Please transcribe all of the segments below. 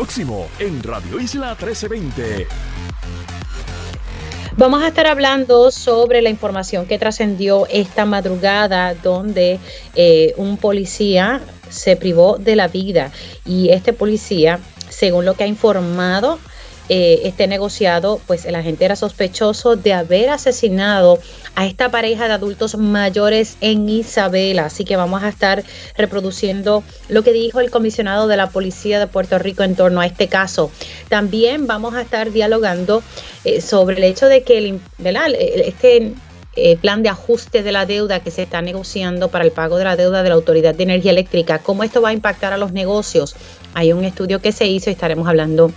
Próximo en Radio Isla 1320. Vamos a estar hablando sobre la información que trascendió esta madrugada donde eh, un policía se privó de la vida y este policía, según lo que ha informado eh, este negociado, pues el agente era sospechoso de haber asesinado a esta pareja de adultos mayores en Isabela. Así que vamos a estar reproduciendo lo que dijo el comisionado de la Policía de Puerto Rico en torno a este caso. También vamos a estar dialogando eh, sobre el hecho de que el, este eh, plan de ajuste de la deuda que se está negociando para el pago de la deuda de la Autoridad de Energía Eléctrica, cómo esto va a impactar a los negocios. Hay un estudio que se hizo y estaremos hablando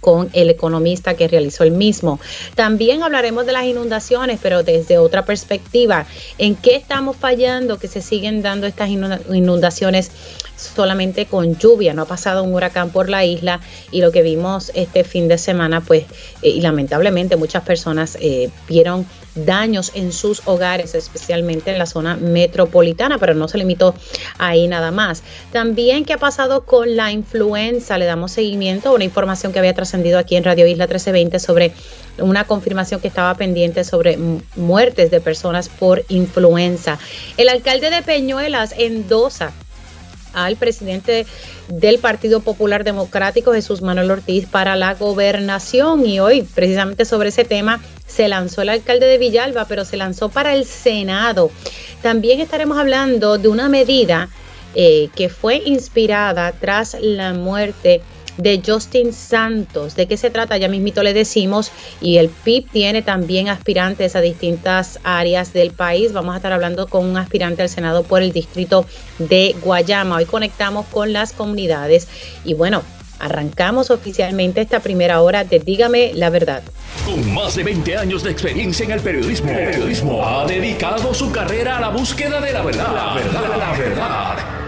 con el economista que realizó el mismo. También hablaremos de las inundaciones, pero desde otra perspectiva. ¿En qué estamos fallando que se siguen dando estas inundaciones solamente con lluvia? No ha pasado un huracán por la isla y lo que vimos este fin de semana, pues, eh, y lamentablemente muchas personas eh, vieron daños en sus hogares, especialmente en la zona metropolitana, pero no se limitó ahí nada más. También, ¿qué ha pasado con la influenza? Le damos seguimiento a una información que había trascendido aquí en Radio Isla 1320 sobre una confirmación que estaba pendiente sobre muertes de personas por influenza. El alcalde de Peñuelas endosa al presidente del Partido Popular Democrático, Jesús Manuel Ortiz, para la gobernación. Y hoy, precisamente sobre ese tema, se lanzó el alcalde de Villalba, pero se lanzó para el Senado. También estaremos hablando de una medida eh, que fue inspirada tras la muerte de Justin Santos. ¿De qué se trata? Ya mismito le decimos. Y el PIB tiene también aspirantes a distintas áreas del país. Vamos a estar hablando con un aspirante al Senado por el distrito de Guayama. Hoy conectamos con las comunidades. Y bueno, arrancamos oficialmente esta primera hora de Dígame la verdad. Con más de 20 años de experiencia en el periodismo, el periodismo ha dedicado su carrera a la búsqueda de la verdad. La verdad, la verdad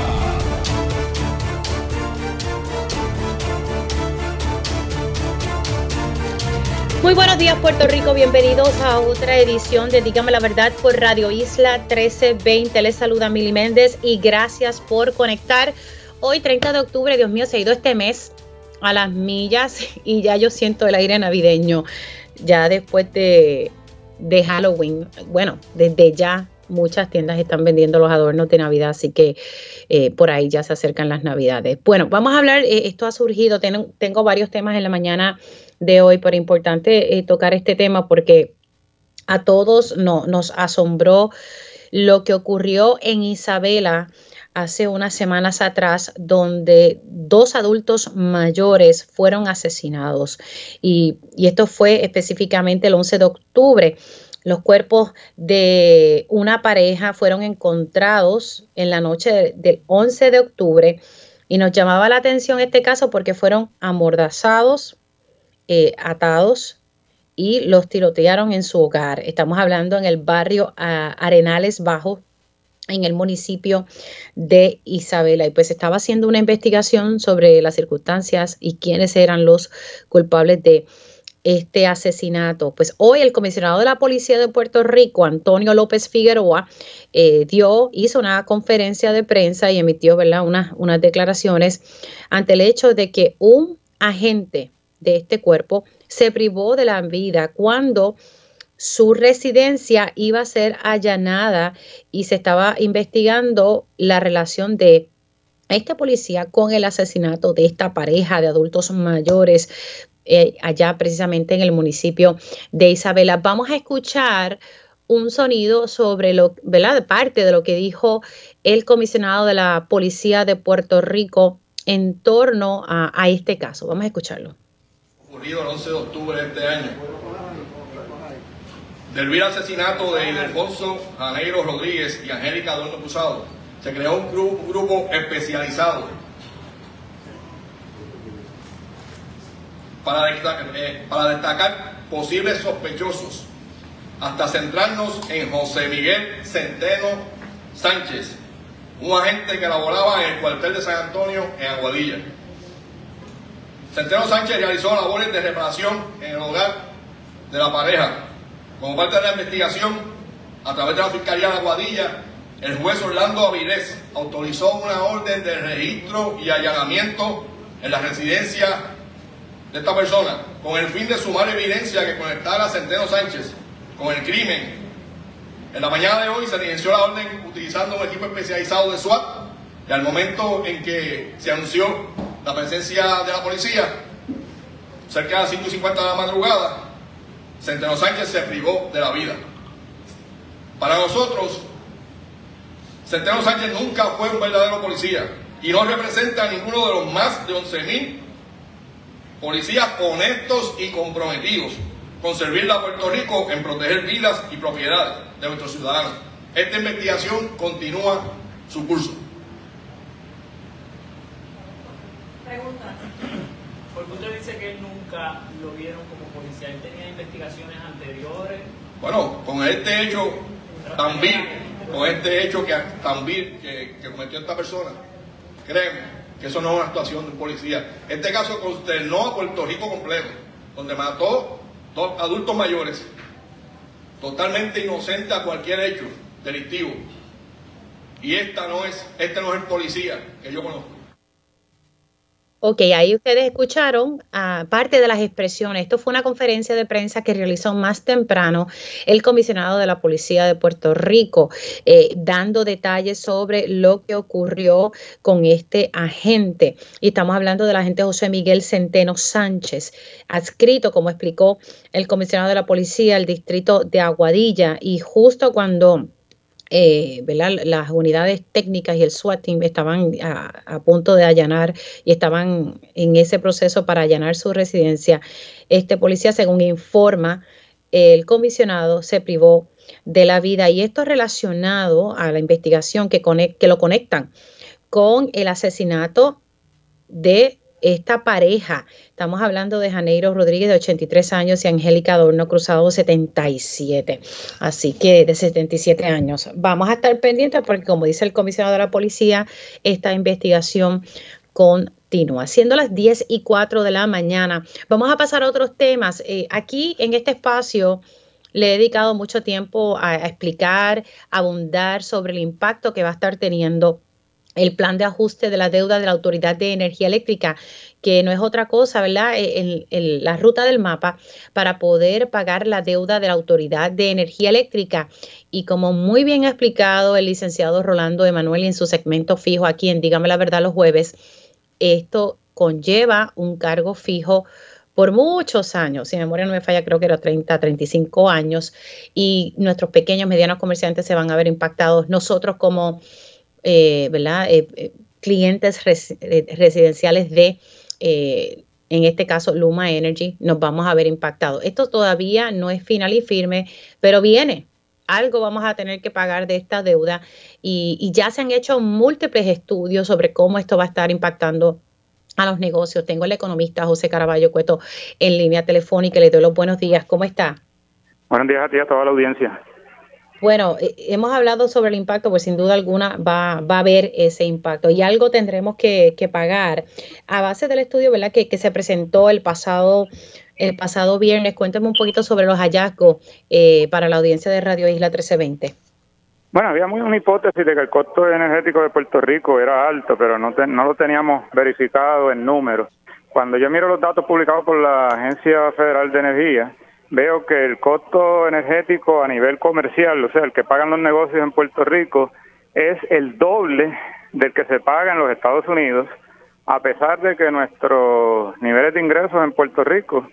Muy buenos días Puerto Rico, bienvenidos a otra edición de Dígame la Verdad por Radio Isla 1320. Les saluda Mili Méndez y gracias por conectar. Hoy 30 de octubre, Dios mío, se ha ido este mes a las millas y ya yo siento el aire navideño ya después de, de Halloween. Bueno, desde ya muchas tiendas están vendiendo los adornos de Navidad, así que eh, por ahí ya se acercan las Navidades. Bueno, vamos a hablar, eh, esto ha surgido, tengo, tengo varios temas en la mañana de hoy, pero importante eh, tocar este tema porque a todos no, nos asombró lo que ocurrió en Isabela hace unas semanas atrás, donde dos adultos mayores fueron asesinados. Y, y, esto fue específicamente el 11 de octubre. Los cuerpos de una pareja fueron encontrados en la noche del 11 de octubre y nos llamaba la atención este caso porque fueron amordazados, eh, atados y los tirotearon en su hogar. Estamos hablando en el barrio Arenales Bajo, en el municipio de Isabela. Y pues estaba haciendo una investigación sobre las circunstancias y quiénes eran los culpables de este asesinato. Pues hoy el comisionado de la Policía de Puerto Rico, Antonio López Figueroa, eh, dio, hizo una conferencia de prensa y emitió ¿verdad? Unas declaraciones ante el hecho de que un agente de este cuerpo se privó de la vida cuando su residencia iba a ser allanada y se estaba investigando la relación de esta policía con el asesinato de esta pareja de adultos mayores eh, allá precisamente en el municipio de Isabela. Vamos a escuchar un sonido sobre lo, ¿verdad? Parte de lo que dijo el comisionado de la Policía de Puerto Rico en torno a este caso. Vamos a escucharlo ocurrido el 11 de octubre de este año. Del vil asesinato de Ildefonso Janeiro Rodríguez y Angélica Adorno Cruzado, se creó un grupo, grupo especializado para eh, para destacar posibles sospechosos, hasta centrarnos en José Miguel Centeno Sánchez, un agente que laboraba en el cuartel de San Antonio en Aguadilla Centeno Sánchez realizó labores de reparación en el hogar de la pareja. Como parte de la investigación, a través de la Fiscalía de Aguadilla, el juez Orlando Avilés autorizó una orden de registro y allanamiento en la residencia de esta persona, con el fin de sumar evidencia que conectara a Centeno Sánchez con el crimen. En la mañana de hoy se diligenció la orden utilizando un equipo especializado de SWAT y al momento en que se anunció la presencia de la policía, cerca de las 5 y 50 de la madrugada, Centeno Sánchez se privó de la vida. Para nosotros, Centeno Sánchez nunca fue un verdadero policía y no representa a ninguno de los más de 11.000 policías honestos y comprometidos con servirle a Puerto Rico en proteger vidas y propiedades de nuestros ciudadanos. Esta investigación continúa su curso. Pregunta. Porque usted dice que él nunca lo vieron como policía. ¿Él tenía investigaciones anteriores? Bueno, con este hecho también, con este hecho que también que, que cometió esta persona, créeme que eso no es una actuación de un policía. Este caso consternó a Puerto Rico completo, donde mató dos adultos mayores, totalmente inocente a cualquier hecho delictivo. Y esta no es, este no es el policía que yo conozco. Ok, ahí ustedes escucharon uh, parte de las expresiones. Esto fue una conferencia de prensa que realizó más temprano el comisionado de la Policía de Puerto Rico, eh, dando detalles sobre lo que ocurrió con este agente. Y estamos hablando del agente José Miguel Centeno Sánchez, adscrito, como explicó el comisionado de la Policía, al distrito de Aguadilla. Y justo cuando eh, las unidades técnicas y el SWAT estaban a, punto de allanar y estaban en ese proceso para allanar su residencia. Este policía, según informa el comisionado, se privó de la vida y esto relacionado a la investigación que, que lo conectan con el asesinato de esta pareja. Estamos hablando de Janeiro Rodríguez de 83 años y Angélica Adorno Cruzado de 77. Así que de 77 años. Vamos a estar pendientes porque como dice el comisionado de la policía, esta investigación continúa. Siendo las 10 y 4 de la mañana, vamos a pasar a otros temas. Eh, aquí en este espacio le he dedicado mucho tiempo a explicar, abundar sobre el impacto que va a estar teniendo el plan de ajuste de la deuda de la Autoridad de Energía Eléctrica, que no es otra cosa, ¿verdad? E, la ruta del mapa para poder pagar la deuda de la Autoridad de Energía Eléctrica. Y como muy bien ha explicado el licenciado Rolando Emanuel en su segmento fijo aquí en Dígame la Verdad los jueves, esto conlleva un cargo fijo por muchos años, si memoria no me falla, creo que era 30, 35 años, y nuestros pequeños, medianos comerciantes se van a ver impactados. Nosotros como eh, ¿verdad? Eh, eh, clientes residenciales de, en este caso, Luma Energy, nos vamos a ver impactados. Esto todavía no es final y firme, pero viene. Algo vamos a tener que pagar de esta deuda y, y ya se han hecho múltiples estudios sobre cómo esto va a estar impactando a los negocios. Tengo el economista José Caraballo Cueto en línea telefónica. Le doy los buenos días. ¿Cómo está? Buenos días a ti a toda la audiencia. Bueno, eh, hemos hablado sobre el impacto, pues sin duda alguna va, va a haber ese impacto y algo tendremos que, pagar. A base del estudio ¿verdad? Que, que, se presentó el pasado, el pasado viernes, cuénteme un poquito sobre los hallazgos eh, para la audiencia de Radio Isla 1320. Bueno, había muy una hipótesis de que el costo energético de Puerto Rico era alto, pero no, no lo teníamos verificado en números. Cuando yo miro los datos publicados por la Agencia Federal de Energía, veo que el costo energético a nivel comercial, o sea, el que pagan los negocios en Puerto Rico, es el doble del que se paga en los Estados Unidos, a pesar de que nuestros niveles de ingresos en Puerto Rico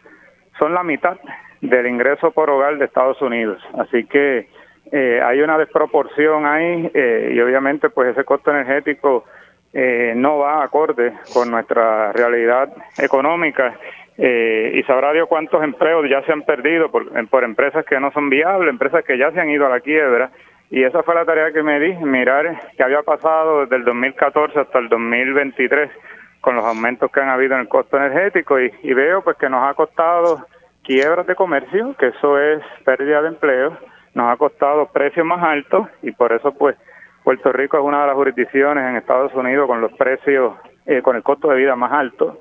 son la mitad del ingreso por hogar de Estados Unidos. Así que eh, hay una desproporción ahí eh, y obviamente pues ese costo energético eh, no va acorde con nuestra realidad económica eh, y sabrá Dios cuántos empleos ya se han perdido por, por empresas que no son viables, empresas que ya se han ido a la quiebra. Y esa fue la tarea que me di, mirar qué había pasado desde el 2014 hasta el 2023 con los aumentos que han habido en el costo energético y, y veo pues que nos ha costado quiebras de comercio, que eso es pérdida de empleo, nos ha costado precios más altos y por eso pues Puerto Rico es una de las jurisdicciones en Estados Unidos con los precios, eh, con el costo de vida más alto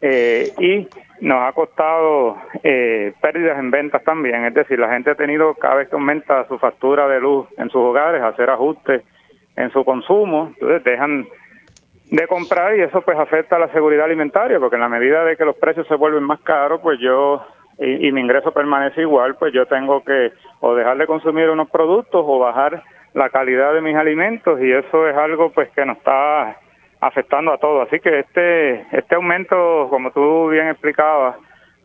eh, y nos ha costado eh, pérdidas en ventas también, es decir, la gente ha tenido cada vez que aumenta su factura de luz en sus hogares, hacer ajustes en su consumo, entonces dejan de comprar y eso pues afecta a la seguridad alimentaria, porque en la medida de que los precios se vuelven más caros, pues yo y, mi ingreso permanece igual, pues yo tengo que o dejar de consumir unos productos o bajar la calidad de mis alimentos y eso es algo pues que nos está afectando a todos. Así que este este aumento, como tú bien explicabas,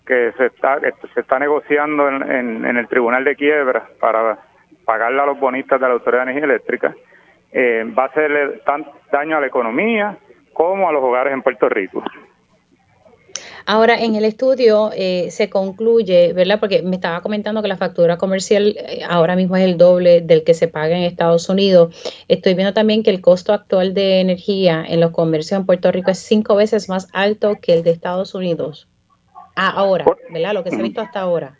que se está se está negociando en, en, el Tribunal de Quiebra para pagarle a los bonistas de la Autoridad de Energía Eléctrica, eh, va a hacerle tanto daño a la economía como a los hogares en Puerto Rico. Ahora, en el estudio eh, se concluye, ¿verdad? Porque me estaba comentando que la factura comercial eh, ahora mismo es el doble del que se paga en Estados Unidos. Estoy viendo también que el costo actual de energía en los comercios en Puerto Rico es cinco veces más alto que el de Estados Unidos. Ah, ahora, ¿verdad? Lo que se ha visto hasta ahora.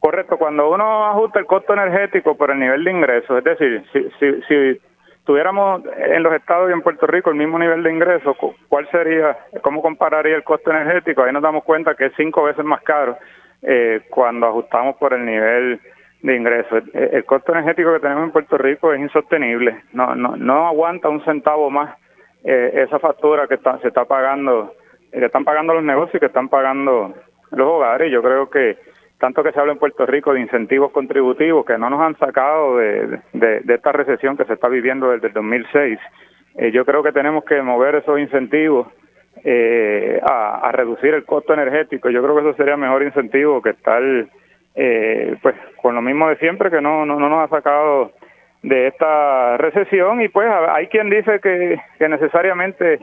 Correcto, cuando uno ajusta el costo energético por el nivel de ingresos, es decir, si, si, si tuviéramos en los estados y en Puerto Rico el mismo nivel de ingresos, ¿cuál sería, cómo compararía el costo energético? Ahí nos damos cuenta que es cinco veces más caro eh, cuando ajustamos por el nivel de ingresos. El, costo energético que tenemos en Puerto Rico es insostenible, no no no aguanta un centavo más eh, esa factura que se está pagando, que están pagando los negocios y que están pagando los hogares. Yo creo que tanto que se habla en Puerto Rico de incentivos contributivos que no nos han sacado de, esta recesión que se está viviendo desde el 2006. Eh, yo creo que tenemos que mover esos incentivos eh, a, reducir el costo energético. Yo creo que eso sería mejor incentivo que estar eh, pues con lo mismo de siempre que no, no, no nos ha sacado de esta recesión y pues hay quien dice que necesariamente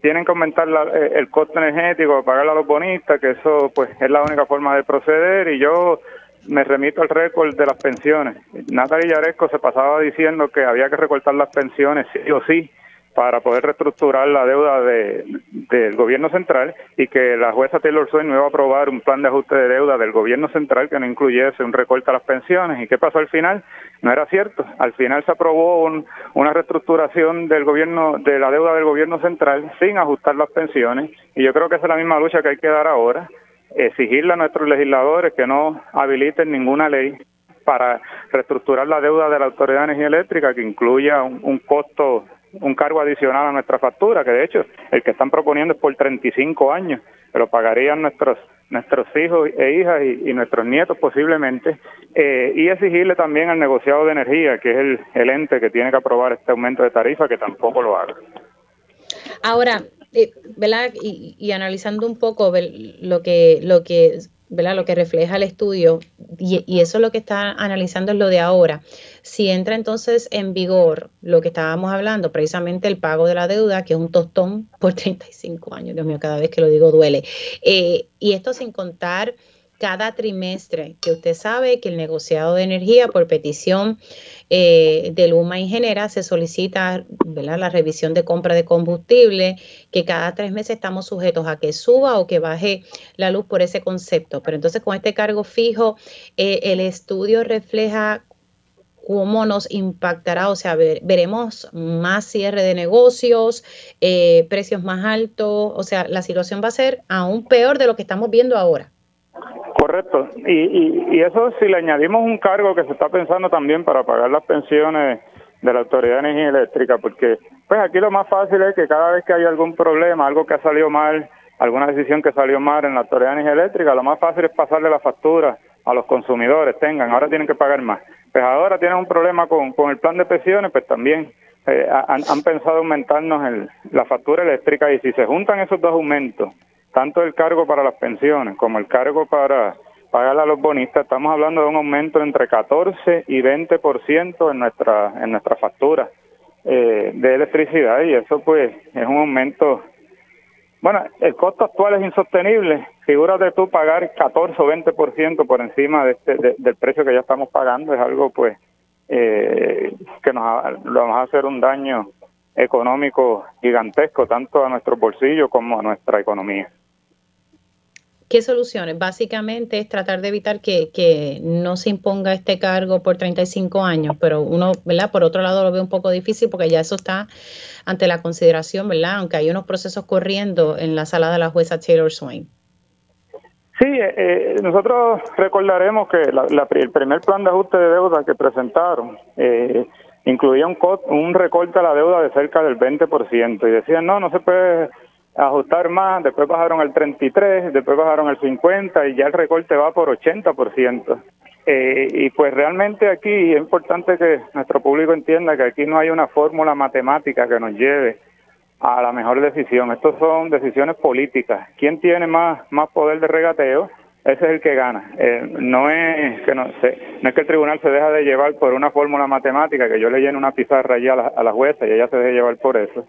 tienen que aumentar eh, el costo energético, pagar a los bonistas, que eso pues es la única forma de proceder y yo me remito al récord de las pensiones. Natalia Yaresco se pasaba diciendo que había que recortar las pensiones sí o sí para poder reestructurar la deuda de, del gobierno central y que la jueza Taylor Swain no iba a aprobar un plan de ajuste de deuda del gobierno central que no incluyese un recorte a las pensiones. ¿Y qué pasó al final? No era cierto. Al final se aprobó una reestructuración del gobierno, de la deuda del gobierno central sin ajustar las pensiones y yo creo que esa es la misma lucha que hay que dar ahora, exigirle a nuestros legisladores que no habiliten ninguna ley para reestructurar la deuda de la Autoridad de Energía Eléctrica que incluya un costo un cargo adicional a nuestra factura, que de hecho el que están proponiendo es por 35 años, pero pagarían nuestros nuestros hijos e hijas y, nuestros nietos posiblemente, eh, y exigirle también al negociado de energía, que es el, el ente que tiene que aprobar este aumento de tarifa, que tampoco lo haga. Ahora, eh, ¿verdad? Y, y, analizando un poco lo que, lo que ¿verdad? Lo que refleja el estudio, y, eso es lo que está analizando es lo de ahora. Si entra entonces en vigor lo que estábamos hablando, precisamente el pago de la deuda, que es un tostón por 35 años, Dios mío, cada vez que lo digo duele. Eh, y esto sin contar cada trimestre, que usted sabe que el negociado de energía por petición eh, de Luma y Genera se solicita la revisión de compra de combustible, que cada tres meses estamos sujetos a que suba o que baje la luz por ese concepto. Pero entonces con este cargo fijo, eh, el estudio refleja cómo nos impactará, o sea, veremos más cierre de negocios, eh, precios más altos, o sea, la situación va a ser aún peor de lo que estamos viendo ahora. Correcto. Y, y, y eso si le añadimos un cargo que se está pensando también para pagar las pensiones de la Autoridad de Energía Eléctrica, porque pues aquí lo más fácil es que cada vez que hay algún problema, algo que ha salido mal, alguna decisión que salió mal en la Autoridad de Energía Eléctrica, lo más fácil es pasarle la factura a los consumidores, tengan, ahora tienen que pagar más. Pues ahora tienen un problema con, con el plan de pensiones, pues también eh, han, han, pensado aumentarnos el, la factura eléctrica y si se juntan esos dos aumentos, tanto el cargo para las pensiones como el cargo para pagar a los bonistas, estamos hablando de un aumento entre 14 y 20% en nuestra en nuestra factura eh, de electricidad y eso pues es un aumento bueno, el costo actual es insostenible. Figúrate tú pagar 14 o 20% por encima de este, del precio que ya estamos pagando. Es algo, pues, eh, que nos, nos va a hacer un daño económico gigantesco, tanto a nuestro bolsillo como a nuestra economía. ¿Qué soluciones? Básicamente es tratar de evitar que, que, no se imponga este cargo por 35 años, pero uno, ¿verdad? Por otro lado lo ve un poco difícil porque ya eso está ante la consideración, ¿verdad? Aunque hay unos procesos corriendo en la sala de la jueza Taylor Swain. Sí, eh, eh, nosotros recordaremos que el primer plan de ajuste de deuda que presentaron eh, incluía un, un recorte a la deuda de cerca del 20% y decían, no, no se puede ajustar más, después bajaron al 33, después bajaron al 50 y ya el recorte va por 80%. Eh, y pues realmente aquí es importante que nuestro público entienda que aquí no hay una fórmula matemática que nos lleve a la mejor decisión. Estas son decisiones políticas. ¿Quién tiene más, más poder de regateo? Ese es el que gana. Eh, no es que no, sé, no es que el tribunal se deja de llevar por una fórmula matemática, que yo le llene una pizarra allí a la, a la jueza y ella se deje llevar por eso.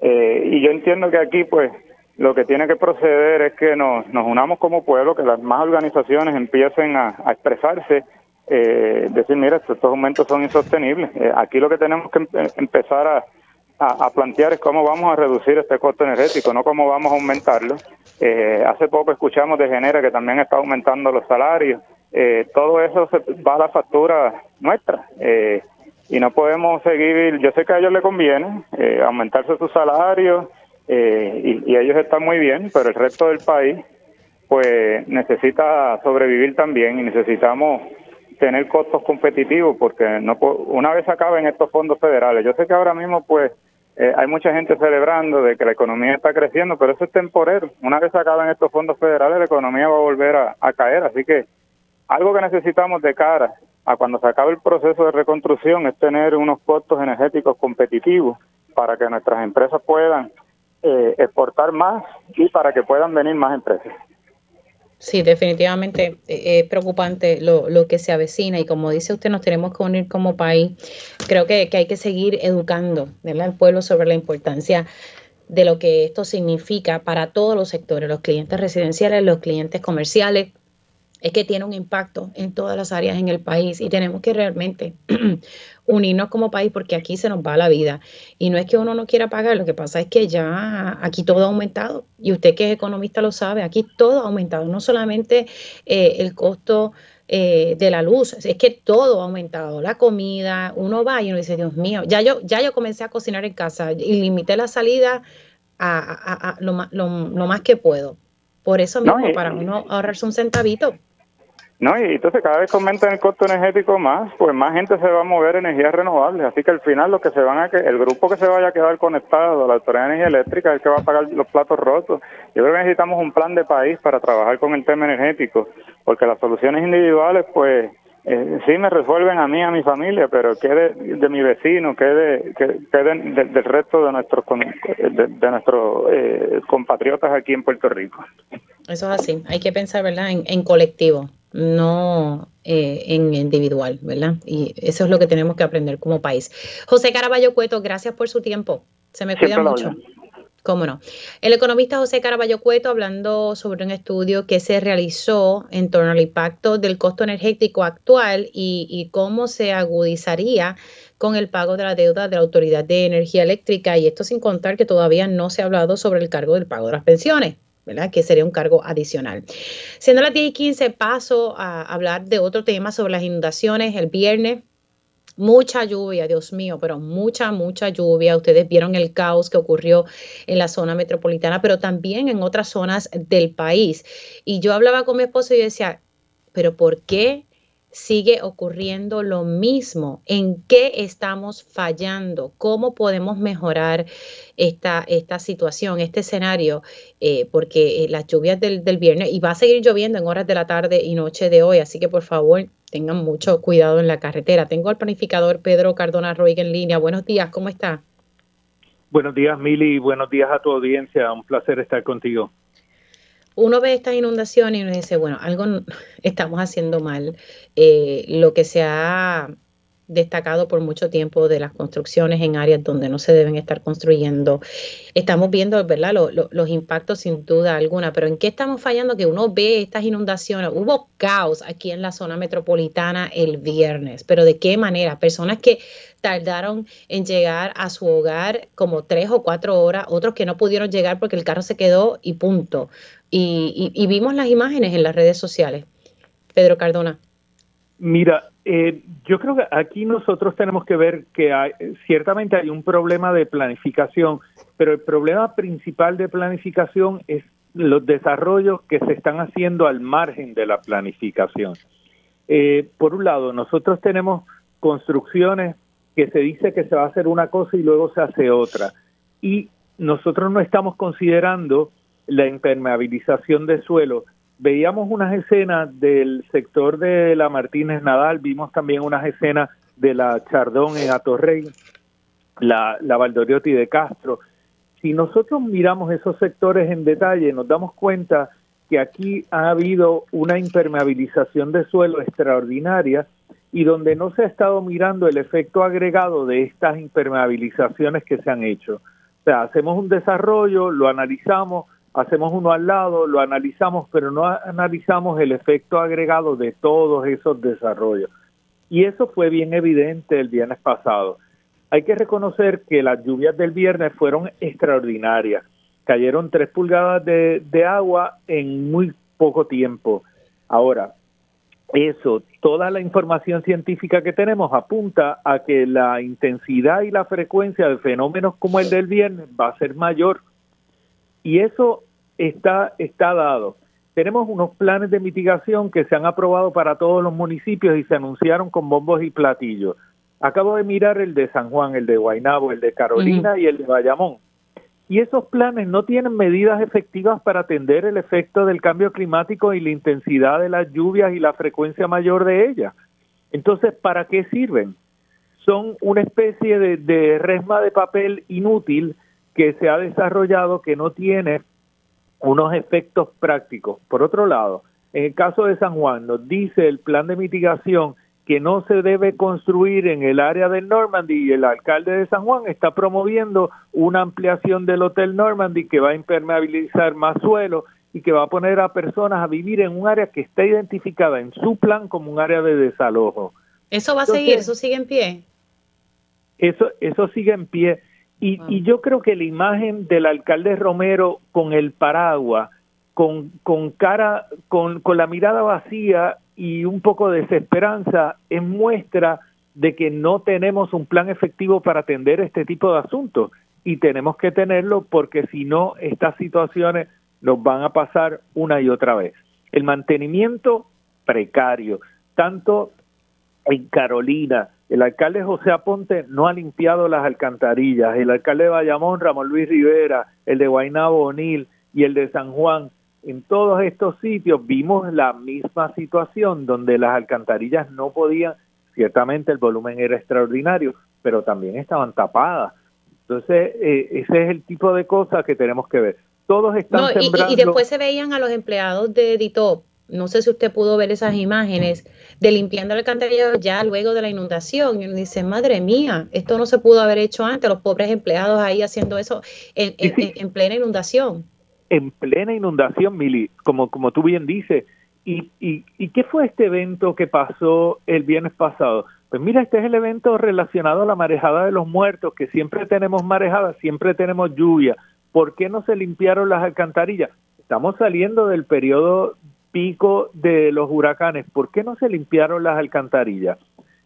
Eh, y yo entiendo que aquí, pues, lo que tiene que proceder es que nos, nos unamos como pueblo, que las más organizaciones empiecen a, expresarse, eh, decir, mira, estos, aumentos son insostenibles. Eh, aquí lo que tenemos que empezar a, a, plantear es cómo vamos a reducir este costo energético, no cómo vamos a aumentarlo. Eh, hace poco escuchamos de Genera que también está aumentando los salarios. Eh, todo eso se va a la factura nuestra. Eh, y no podemos seguir, yo sé que a ellos les conviene eh, aumentarse su salario eh, y, ellos están muy bien, pero el resto del país pues necesita sobrevivir también y necesitamos tener costos competitivos porque no una vez acaben estos fondos federales, yo sé que ahora mismo pues eh, hay mucha gente celebrando de que la economía está creciendo, pero eso es temporero. Una vez acaben estos fondos federales, la economía va a volver a caer. Así que algo que necesitamos de cara a cuando se acabe el proceso de reconstrucción es tener unos costos energéticos competitivos para que nuestras empresas puedan eh, exportar más y para que puedan venir más empresas. Sí, definitivamente eh, es preocupante lo, lo, que se avecina y como dice usted, nos tenemos que unir como país. Creo que, que hay que seguir educando al pueblo sobre la importancia de lo que esto significa para todos los sectores, los clientes residenciales, los clientes comerciales, es que tiene un impacto en todas las áreas en el país y tenemos que realmente unirnos como país porque aquí se nos va la vida. Y no es que uno no quiera pagar, lo que pasa es que ya aquí todo ha aumentado. Y usted que es economista lo sabe, aquí todo ha aumentado, no solamente eh, el costo eh, de la luz, es que todo ha aumentado, la comida, uno va y uno dice, Dios mío, ya yo, ya yo comencé a cocinar en casa y limité la salida a, lo, más que puedo. Por eso mismo, para uno ahorrarse un centavito. No, y entonces cada vez que aumentan el costo energético más, pues más gente se va a mover energías renovables. Así que al final lo que se van a que el grupo que se vaya a quedar conectado a la Autoridad de Energía Eléctrica es el que va a pagar los platos rotos. Yo creo que necesitamos un plan de país para trabajar con el tema energético, porque las soluciones individuales, pues eh, sí me resuelven a mí, a mi familia, pero que de, mi vecino, que, de, que, del resto de nuestros de, nuestros eh, compatriotas aquí en Puerto Rico. Eso es así, hay que pensar, ¿verdad?, en, en colectivo no eh, en individual, ¿verdad? Y eso es lo que tenemos que aprender como país. José Caraballo Cueto, gracias por su tiempo. Se me cuida mucho. Cómo no. El economista José Caraballo Cueto hablando sobre un estudio que se realizó en torno al impacto del costo energético actual y, y cómo se agudizaría con el pago de la deuda de la Autoridad de Energía Eléctrica. Y esto sin contar que todavía no se ha hablado sobre el cargo del pago de las pensiones. ¿Verdad? Que sería un cargo adicional. Siendo las 10 y 15, paso a hablar de otro tema sobre las inundaciones. El viernes, mucha lluvia, Dios mío, pero mucha, mucha lluvia. Ustedes vieron el caos que ocurrió en la zona metropolitana, pero también en otras zonas del país. Y yo hablaba con mi esposo y decía, pero ¿por qué sigue ocurriendo lo mismo. ¿En qué estamos fallando? ¿Cómo podemos mejorar esta, esta situación, este escenario? Eh, porque eh, las lluvias del, viernes, y va a seguir lloviendo en horas de la tarde y noche de hoy, así que por favor tengan mucho cuidado en la carretera. Tengo al planificador Pedro Cardona Roig en línea. Buenos días, ¿cómo está? Buenos días, Mili, buenos días a tu audiencia. Un placer estar contigo uno ve estas inundaciones y uno dice, bueno, algo estamos haciendo mal. Eh, lo que se ha destacado por mucho tiempo de las construcciones en áreas donde no se deben estar construyendo. Estamos viendo, ¿verdad?, los impactos sin duda alguna, pero ¿en qué estamos fallando? Que uno ve estas inundaciones. Hubo caos aquí en la zona metropolitana el viernes, pero ¿de qué manera? Personas que tardaron en llegar a su hogar como tres o cuatro horas, otros que no pudieron llegar porque el carro se quedó y punto. Y vimos las imágenes en las redes sociales. Pedro Cardona. Mira, eh, yo creo que aquí nosotros tenemos que ver que hay, ciertamente hay un problema de planificación, pero el problema principal de planificación es los desarrollos que se están haciendo al margen de la planificación. Eh, por un lado, nosotros tenemos construcciones que se dice que se va a hacer una cosa y luego se hace otra. Y nosotros no estamos considerando la impermeabilización de suelo veíamos unas escenas del sector de la Martínez Nadal, vimos también unas escenas de la Chardón en Atorrey, la, la Valdoriotti de Castro. Si nosotros miramos esos sectores en detalle, nos damos cuenta que aquí ha habido una impermeabilización de suelo extraordinaria y donde no se ha estado mirando el efecto agregado de estas impermeabilizaciones que se han hecho. O sea, hacemos un desarrollo, lo analizamos, hacemos uno al lado, lo analizamos, pero no analizamos el efecto agregado de todos esos desarrollos. Y eso fue bien evidente el viernes pasado. Hay que reconocer que las lluvias del viernes fueron extraordinarias. Cayeron tres pulgadas de, de agua en muy poco tiempo. Ahora, eso, toda la información científica que tenemos apunta a que la intensidad y la frecuencia de fenómenos como el del viernes va a ser mayor. Y eso está, está dado. Tenemos unos planes de mitigación que se han aprobado para todos los municipios y se anunciaron con bombos y platillos. Acabo de mirar el de San Juan, el de Guaynabo, el de Carolina y el de Bayamón. Y esos planes no tienen medidas efectivas para atender el efecto del cambio climático y la intensidad de las lluvias y la frecuencia mayor de ellas. Entonces, ¿para qué sirven? Son una especie de, de resma de papel inútil que se ha desarrollado que no tiene unos efectos prácticos. Por otro lado, en el caso de San Juan, nos dice el plan de mitigación que no se debe construir en el área del Normandy y el alcalde de San Juan está promoviendo una ampliación del Hotel Normandy que va a impermeabilizar más suelo y que va a poner a personas a vivir en un área que está identificada en su plan como un área de desalojo. ¿Eso va a seguir? ¿Eso sigue en pie? Eso, eso sigue en pie. Y, y, yo creo que la imagen del alcalde Romero con el paraguas, con, con cara, con, con la mirada vacía y un poco de desesperanza, es muestra de que no tenemos un plan efectivo para atender este tipo de asuntos. Y tenemos que tenerlo porque si no, estas situaciones nos van a pasar una y otra vez. El mantenimiento precario, tanto en Carolina, el alcalde José Aponte no ha limpiado las alcantarillas. El alcalde de Bayamón, Ramón Luis Rivera, el de Guaynabo O'Neill y el de San Juan, en todos estos sitios vimos la misma situación donde las alcantarillas no podían, ciertamente el volumen era extraordinario, pero también estaban tapadas. Entonces, eh, ese es el tipo de cosas que tenemos que ver. Todos están sembrando... y, después se veían a los empleados de Editop no sé si usted pudo ver esas imágenes de limpiando el alcantarillado ya luego de la inundación. Y uno dice, madre mía, esto no se pudo haber hecho antes, los pobres empleados ahí haciendo eso en, plena inundación. En plena inundación, Mili, como, como tú bien dices. ¿Y, y, ¿Y qué fue este evento que pasó el viernes pasado? Pues mira, este es el evento relacionado a la marejada de los muertos, que siempre tenemos marejada, siempre tenemos lluvia. ¿Por qué no se limpiaron las alcantarillas? Estamos saliendo del periodo pico de los huracanes, ¿por qué no se limpiaron las alcantarillas?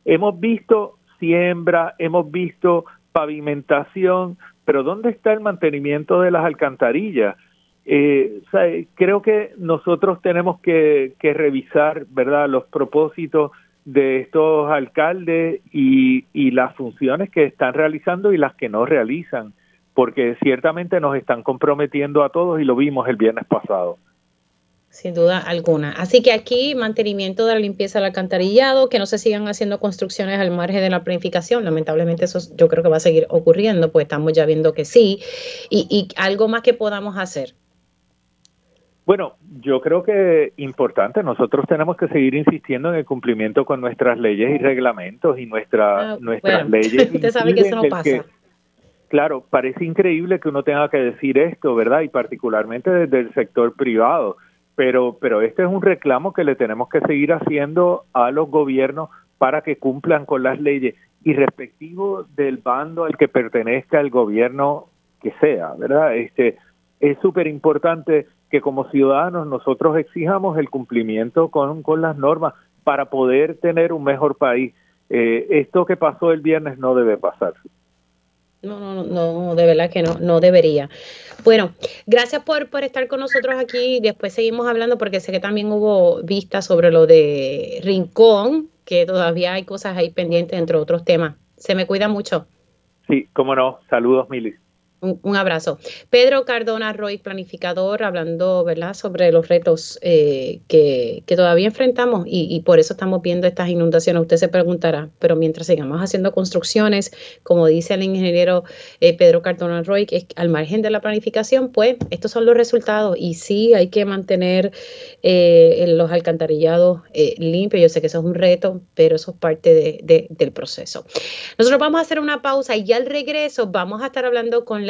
Hemos visto siembra, hemos visto pavimentación, pero ¿dónde está el mantenimiento de las alcantarillas? Eh, creo que nosotros tenemos que, revisar, ¿verdad?, los propósitos de estos alcaldes y las funciones que están realizando y las que no realizan, porque ciertamente nos están comprometiendo a todos y lo vimos el viernes pasado sin duda alguna. Así que aquí mantenimiento de la limpieza del alcantarillado, que no se sigan haciendo construcciones al margen de la planificación. Lamentablemente eso yo creo que va a seguir ocurriendo, pues estamos ya viendo que sí. Y, algo más que podamos hacer. Bueno, yo creo que importante, nosotros tenemos que seguir insistiendo en el cumplimiento con nuestras leyes y reglamentos y nuestra, ah, nuestras leyes. Usted sabe que eso no pasa. claro, parece increíble que uno tenga que decir esto, ¿verdad? Y particularmente desde el sector privado, pero, pero este es un reclamo que le tenemos que seguir haciendo a los gobiernos para que cumplan con las leyes y respectivo del bando al que pertenezca el gobierno que sea, ¿verdad? Este es súper importante que como ciudadanos nosotros exijamos el cumplimiento con, con las normas para poder tener un mejor país. Eh, esto que pasó el viernes no debe pasar. No, no, no, de verdad que no, no debería. Bueno, gracias por, por estar con nosotros aquí. Después seguimos hablando porque sé que también hubo vistas sobre lo de Rincón, que todavía hay cosas ahí pendientes, entre otros temas. Se me cuida mucho. Sí, cómo no. Saludos, Milis. Un, abrazo. Pedro Cardona Roy, planificador, hablando ¿verdad? sobre los retos eh, que, todavía enfrentamos y, por eso estamos viendo estas inundaciones. Usted se preguntará, pero mientras sigamos haciendo construcciones, como dice el ingeniero eh, Pedro Cardona Roy, que es al margen de la planificación, pues estos son los resultados y sí hay que mantener eh, los alcantarillados limpios. Yo sé que eso es un reto, pero eso es parte del proceso. Nosotros vamos a hacer una pausa y ya al regreso vamos a estar hablando con la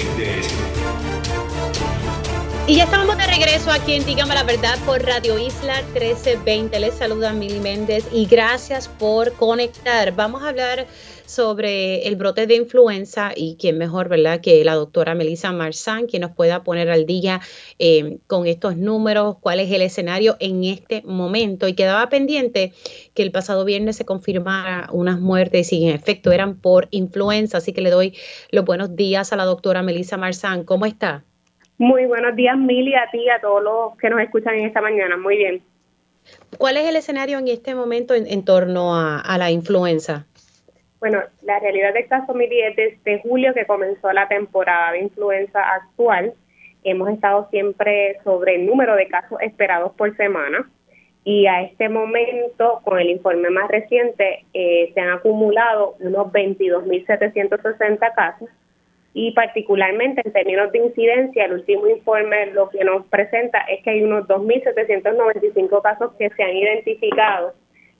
y ya estamos de regreso aquí en Dígame la Verdad por Radio Isla 1320. Les saluda Mili Méndez y gracias por conectar. Vamos a hablar sobre el brote de influenza y quién mejor, ¿verdad?, que la doctora Melissa Marzán, quien nos pueda poner al día eh, con estos números, cuál es el escenario en este momento. Y quedaba pendiente que el pasado viernes se confirmara unas muertes y en efecto eran por influenza. Así que le doy los buenos días a la doctora Melissa Marzán. ¿Cómo está? Muy buenos días, Mili, a ti y a todos los que nos escuchan en esta mañana. Muy bien. ¿Cuál es el escenario en este momento en, torno a, la influenza? Bueno, la realidad del caso, Mili, es desde julio que comenzó la temporada de influenza actual. Hemos estado siempre sobre el número de casos esperados por semana y a este momento, con el informe más reciente, eh, se han acumulado unos 22.760 casos y particularmente en términos de incidencia, el último informe lo que nos presenta es que hay unos 2.795 casos que se han identificado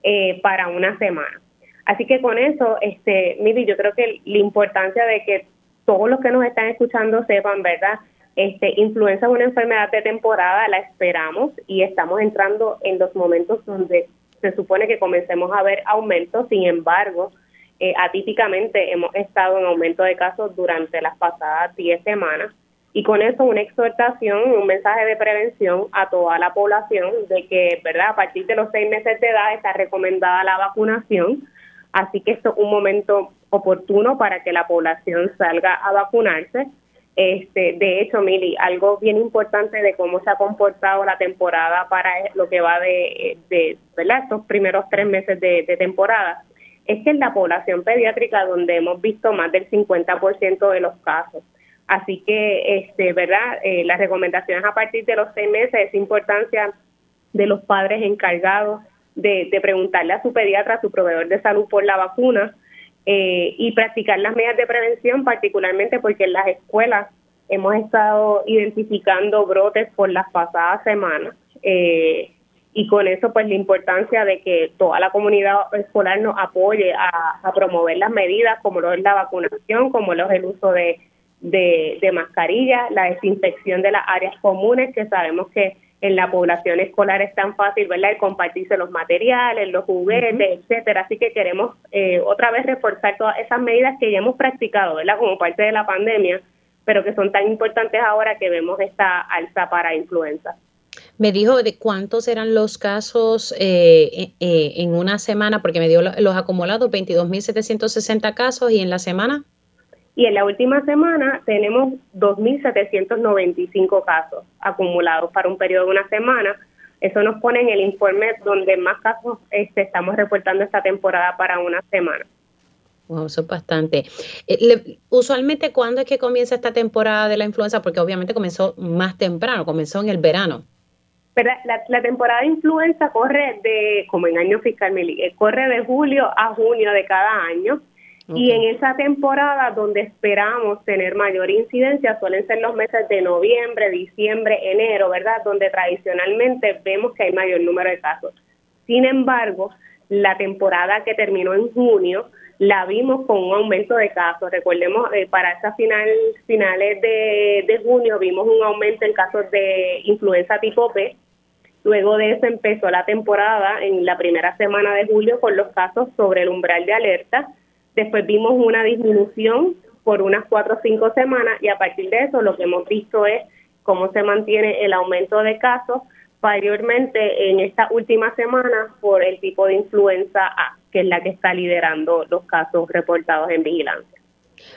eh, para una semana. Así que con eso, este, Miri, yo creo que la importancia de que todos los que nos están escuchando sepan, ¿verdad? Este, influenza es una enfermedad de temporada, la esperamos y estamos entrando en los momentos donde se supone que comencemos a ver aumentos, sin embargo, eh, atípicamente hemos estado en aumento de casos durante las pasadas 10 semanas y con eso una exhortación, un mensaje de prevención a toda la población de que, ¿verdad? A partir de los seis meses de edad está recomendada la vacunación, así que esto es un momento oportuno para que la población salga a vacunarse. Este, de hecho, Mili, algo bien importante de cómo se ha comportado la temporada para lo que va de, ¿verdad? Estos primeros tres meses de temporada es que en la población pediátrica donde hemos visto más del 50% de los casos. Así que, este, ¿verdad? Eh, las recomendaciones a partir de los seis meses es importancia de los padres encargados de, preguntarle a su pediatra, a su proveedor de salud por la vacuna eh, y practicar las medidas de prevención, particularmente porque en las escuelas hemos estado identificando brotes por las pasadas semanas. Eh, y con eso pues la importancia de que toda la comunidad escolar nos apoye a, promover las medidas como lo es la vacunación, como lo es el uso de, de, de mascarillas, la desinfección de las áreas comunes que sabemos que en la población escolar es tan fácil, ¿verdad? El compartirse los materiales, los juguetes, etcétera. Así que queremos eh, otra vez reforzar todas esas medidas que ya hemos practicado, ¿verdad? Como parte de la pandemia, pero que son tan importantes ahora que vemos esta alza para influenza. Me dijo de cuántos eran los casos eh, eh, en una semana, porque me dio los acumulados, 22.760 casos, y en la semana. Y en la última semana tenemos 2.795 casos acumulados para un periodo de una semana. Eso nos pone en el informe donde más casos este, estamos reportando esta temporada para una semana. Wow, eso es bastante. Eh, usualmente, ¿cuándo es que comienza esta temporada de la influenza? Porque obviamente comenzó más temprano, comenzó en el verano. Pero la, temporada de influenza corre de, como en año fiscal, eh, corre de julio a junio de cada año. Y en esa temporada donde esperamos tener mayor incidencia suelen ser los meses de noviembre, diciembre, enero, ¿verdad? Donde tradicionalmente vemos que hay mayor número de casos. Sin embargo, la temporada que terminó en junio la vimos con un aumento de casos. Recordemos, eh, para esas final, finales de, junio vimos un aumento en casos de influenza tipo B. Luego de eso empezó la temporada en la primera semana de julio con los casos sobre el umbral de alerta Después vimos una disminución por unas cuatro o cinco semanas y a partir de eso lo que hemos visto es cómo se mantiene el aumento de casos, mayormente en esta última semana por el tipo de influenza A, que es la que está liderando los casos reportados en vigilancia.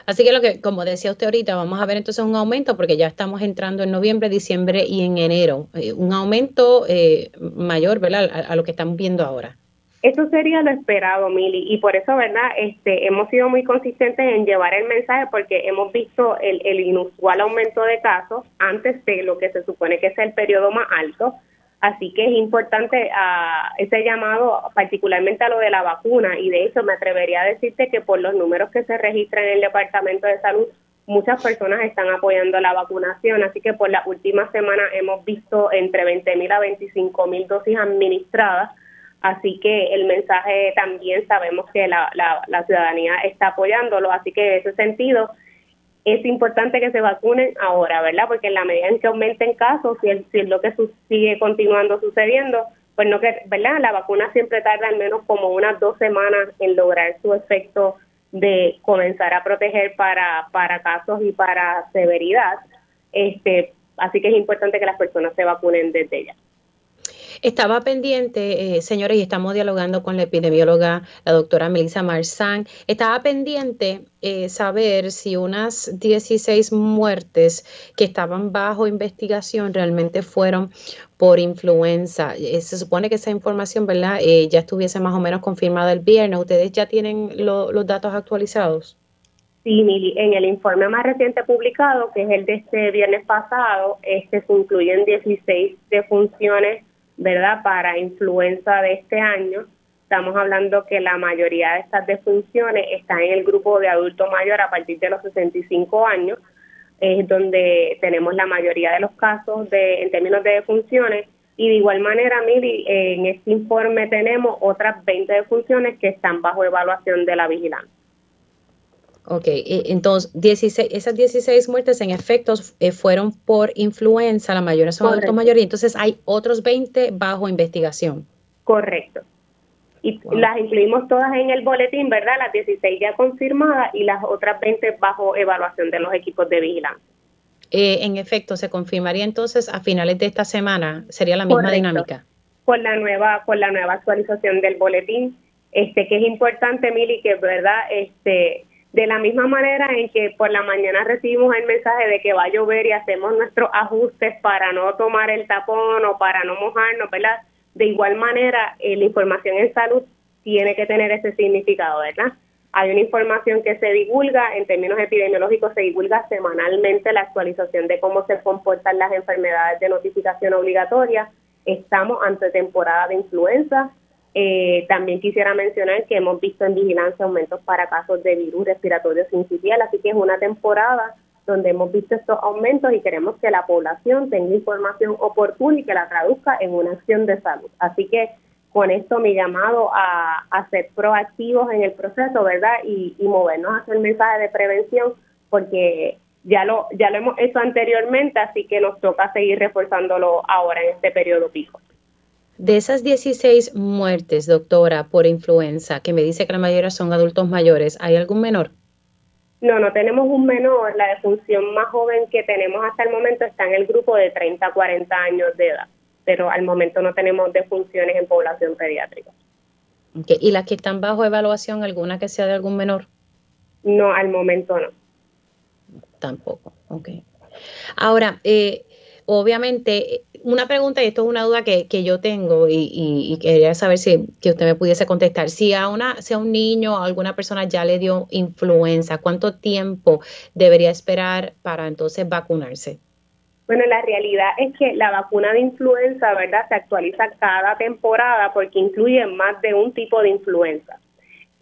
Así que lo que, como decía usted ahorita, vamos a ver entonces un aumento porque ya estamos entrando en noviembre, diciembre y en enero. Eh, un aumento eh, mayor, ¿verdad? a, lo que estamos viendo ahora. Eso sería lo esperado, Mili, y por eso, ¿verdad? Este, hemos sido muy consistentes en llevar el mensaje porque hemos visto el, el inusual aumento de casos antes de lo que se supone que es el periodo más alto. Así que es importante uh, ese llamado, particularmente a lo de la vacuna, y de hecho me atrevería a decirte que por los números que se registran en el Departamento de Salud, muchas personas están apoyando la vacunación, así que por la última semana hemos visto entre 20 mil a 25 mil dosis administradas. Así que el mensaje también sabemos que la, la, ciudadanía está apoyándolo, así que en ese sentido es importante que se vacunen ahora, ¿verdad? Porque en la medida en que aumenten casos, si, es lo que sigue continuando sucediendo, pues no que, ¿verdad? La vacuna siempre tarda al menos como unas dos semanas en lograr su efecto de comenzar a proteger para, para casos y para severidad. Este, así que es importante que las personas se vacunen desde ya. Estaba pendiente, eh, señores, y estamos dialogando con la epidemióloga, la doctora Melissa Marzán, estaba pendiente eh, saber si unas 16 muertes que estaban bajo investigación realmente fueron por influenza. Eh, se supone que esa información, ¿verdad? ya estuviese más o menos confirmada el viernes. ¿Ustedes ya tienen los datos actualizados? Sí, Mili, en el informe más reciente publicado, que es el de este viernes pasado, este se incluyen 16 defunciones ¿verdad? Para influenza de este año, estamos hablando que la mayoría de estas defunciones están en el grupo de adulto mayor a partir de los 65 años, es donde tenemos la mayoría de los casos de, en términos de defunciones. Y de igual manera, Mili, en este informe tenemos otras 20 defunciones que están bajo evaluación de la vigilancia. Ok, entonces 16, esas 16 muertes en efecto eh, fueron por influenza, la mayoría son adultos mayores, entonces hay otros 20 bajo investigación. Correcto. Y las incluimos todas en el boletín, ¿verdad? Las 16 ya confirmadas y las otras 20 bajo evaluación de los equipos de vigilancia. Eh, en efecto, se confirmaría entonces a finales de esta semana, sería la misma dinámica. Con la nueva, con la nueva actualización del boletín, este que es importante, Mili, que verdad, este de la misma manera en que por la mañana recibimos el mensaje de que va a llover y hacemos nuestros ajustes para no tomar el tapón o para no mojarnos, ¿verdad? De igual manera, eh, la información en salud tiene que tener ese significado, ¿verdad? Hay una información que se divulga, en términos epidemiológicos se divulga semanalmente la actualización de cómo se comportan las enfermedades de notificación obligatoria. Estamos ante temporada de influenza, eh, también quisiera mencionar que hemos visto en vigilancia aumentos para casos de virus respiratorio sincitial, así que es una temporada donde hemos visto estos aumentos y queremos que la población tenga información oportuna y que la traduzca en una acción de salud. Así que con esto mi llamado a, ser proactivos en el proceso, ¿verdad? Y, y movernos hacia el mensaje de prevención, porque ya lo, ya lo hemos hecho anteriormente, así que nos toca seguir reforzándolo ahora en este periodo pico. De esas 16 muertes, doctora, por influenza, que me dice que la mayoría son adultos mayores, ¿hay algún menor? No, no tenemos un menor. La defunción más joven que tenemos hasta el momento está en el grupo de 30 a 40 años de edad, pero al momento no tenemos defunciones en población pediátrica. ¿Y las que están bajo evaluación, alguna que sea de algún menor? No, al momento no. Tampoco, ok. Ahora, eh, obviamente, una pregunta, y esto es una duda que, yo tengo y, quería saber si que usted me pudiese contestar. Si a, una, si a un niño o a alguna persona ya le dio influenza, ¿cuánto tiempo debería esperar para entonces vacunarse? Bueno, la realidad es que la vacuna de influenza, ¿verdad? Se actualiza cada temporada porque incluye más de un tipo de influenza.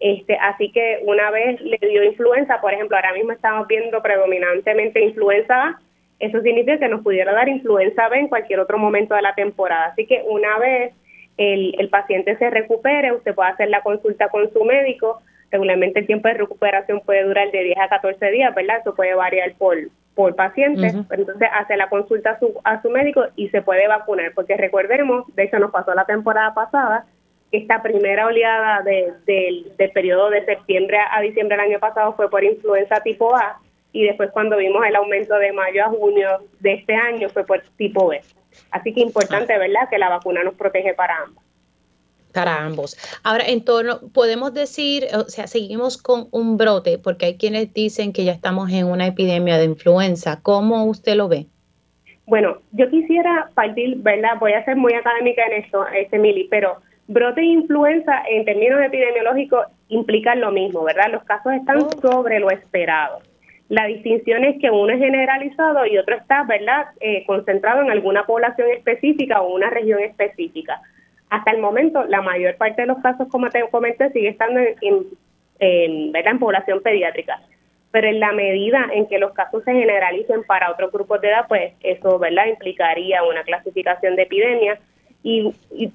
Este, así que una vez le dio influenza, por ejemplo, ahora mismo estamos viendo predominantemente influenza eso significa que nos pudiera dar influenza B en cualquier otro momento de la temporada. Así que una vez el, el paciente se recupere, usted puede hacer la consulta con su médico. Regularmente el tiempo de recuperación puede durar de 10 a 14 días, ¿verdad? Eso puede variar por, por paciente, entonces hace la consulta a su, a su médico y se puede vacunar, porque recordemos, de hecho nos pasó la temporada pasada, esta primera oleada de, del periodo de septiembre a diciembre del año pasado fue por influenza tipo A y después cuando vimos el aumento de mayo a junio de este año fue por tipo B. Así que importante, ¿verdad?, que la vacuna nos protege para ambas para ambos. Ahora, en torno, podemos decir, o sea, seguimos con un brote, porque hay quienes dicen que ya estamos en una epidemia de influenza. ¿Cómo usted lo ve? Bueno, yo quisiera partir, ¿verdad? Voy a ser muy académica en esto, este Mili, pero brote de influenza en términos epidemiológicos implican lo mismo, ¿verdad? Los casos están oh. sobre lo esperado. La distinción es que uno es generalizado y otro está, ¿verdad?, eh, concentrado en alguna población específica o una región específica. Hasta el momento, la mayor parte de los casos, como te comenté, sigue estando en, en, población pediátrica. Pero en la medida en que los casos se generalicen para otros grupos de edad, pues eso ¿verdad? implicaría una clasificación de epidemia. Y,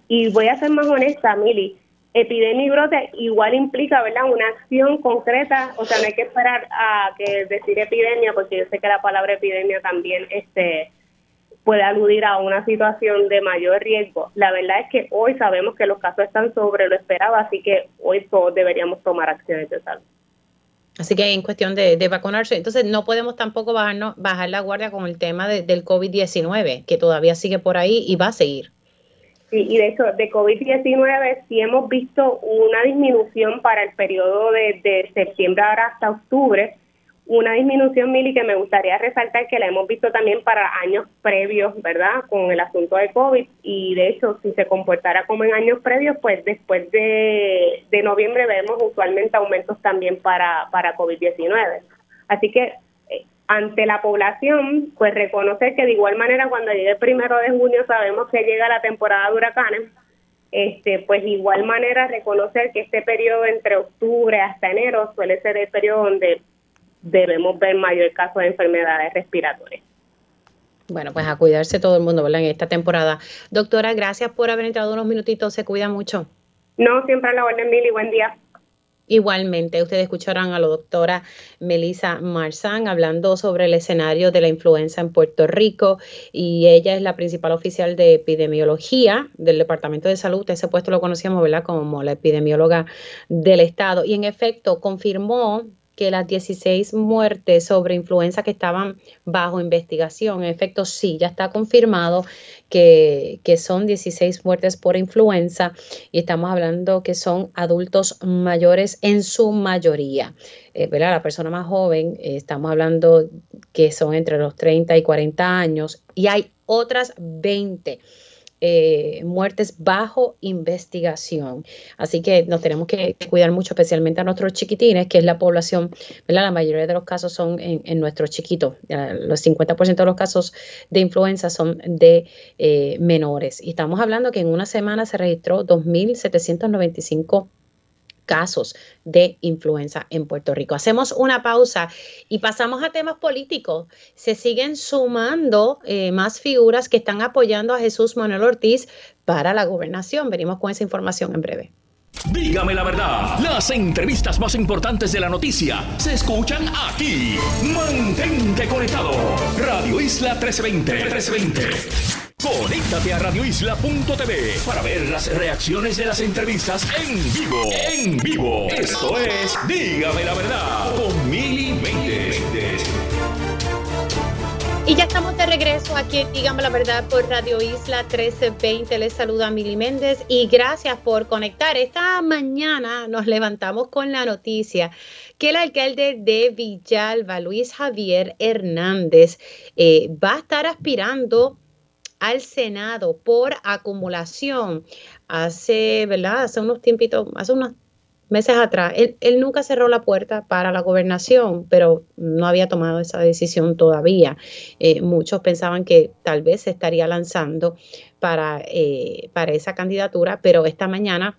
y, voy a ser más honesta, Mili, epidemia y brote igual implica ¿verdad? una acción concreta, o sea, no hay que esperar a que decir epidemia, porque yo sé que la palabra epidemia también este puede aludir a una situación de mayor riesgo. La verdad es que hoy sabemos que los casos están sobre lo esperado, así que hoy todos deberíamos tomar acciones de salud. Así que en cuestión de, vacunarse, entonces no podemos tampoco bajarnos, bajar la guardia con el tema del COVID-19, que todavía sigue por ahí y va a seguir. Sí, y de hecho, de COVID-19 sí hemos visto una disminución para el periodo de, de septiembre ahora hasta octubre, una disminución, Mili, que me gustaría resaltar que la hemos visto también para años previos, ¿verdad? Con el asunto de COVID y de hecho, si se comportara como en años previos, pues después de, noviembre vemos usualmente aumentos también para, para COVID-19. Así que ante la población, pues reconocer que de igual manera cuando llegue el primero de junio sabemos que llega la temporada de huracanes, este, pues de igual manera reconocer que este periodo entre octubre hasta enero suele ser el periodo donde debemos ver mayor caso de enfermedades respiratorias. Bueno, pues a cuidarse todo el mundo, ¿verdad? En esta temporada. Doctora, gracias por haber entrado unos minutitos. Se cuida mucho. No, siempre a la orden, Mili. Buen día. Igualmente, ustedes escucharán a la doctora Melissa Marzán hablando sobre el escenario de la influenza en Puerto Rico y ella es la principal oficial de epidemiología del Departamento de Salud. Ese puesto lo conocíamos, ¿verdad? Como la epidemióloga del Estado y en efecto confirmó que las 16 muertes sobre influenza que estaban bajo investigación, en efecto, sí, ya está confirmado que, son 16 muertes por influenza y estamos hablando que son adultos mayores en su mayoría. Eh. La persona más joven, eh, estamos hablando que son entre los 30 y 40 años y hay otras 20 eh, muertes bajo investigación. Así que nos tenemos que cuidar mucho, especialmente a nuestros chiquitines, que es la población. La mayoría de los casos son en, nuestros chiquitos. Los 50% de los casos de influenza son de eh, menores. Y estamos hablando que en una semana se registró 2.795 casos de influenza en Puerto Rico. Hacemos una pausa y pasamos a temas políticos. Se siguen sumando eh, más figuras que están apoyando a Jesús Manuel Ortiz para la gobernación. Venimos con esa información en breve. Dígame la verdad, las entrevistas más importantes de la noticia se escuchan aquí. Mantente conectado. Radio Isla 1320. 1320. Conéctate a radioisla.tv para ver las reacciones de las entrevistas en vivo. En vivo. Esto es Dígame la verdad con Mili Y ya estamos de regreso aquí, dígame la verdad, por Radio Isla 1320. Les saluda Mili Méndez y gracias por conectar. Esta mañana nos levantamos con la noticia que el alcalde de Villalba, Luis Javier Hernández, eh, va a estar aspirando al Senado por acumulación. Hace, ¿verdad? Hace unos tiempitos, hace unos meses atrás, él, nunca cerró la puerta para la gobernación, pero no había tomado esa decisión todavía. Eh, muchos pensaban que tal vez se estaría lanzando para, eh, para esa candidatura, pero esta mañana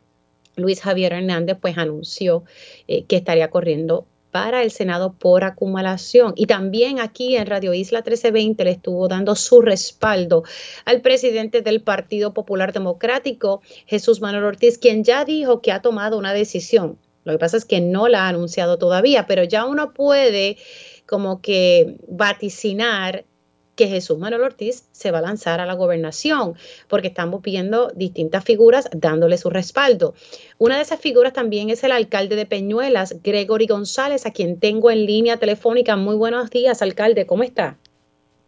Luis Javier Hernández pues anunció eh, que estaría corriendo para el Senado por acumulación. Y también aquí en Radio Isla 1320 le estuvo dando su respaldo al presidente del Partido Popular Democrático, Jesús Manuel Ortiz, quien ya dijo que ha tomado una decisión. Lo que pasa es que no la ha anunciado todavía, pero ya uno puede como que vaticinar que Jesús Manuel Ortiz se va a lanzar a la gobernación, porque estamos viendo distintas figuras dándole su respaldo. Una de esas figuras también es el alcalde de Peñuelas, Gregory González, a quien tengo en línea telefónica. Muy buenos días, alcalde, ¿cómo está?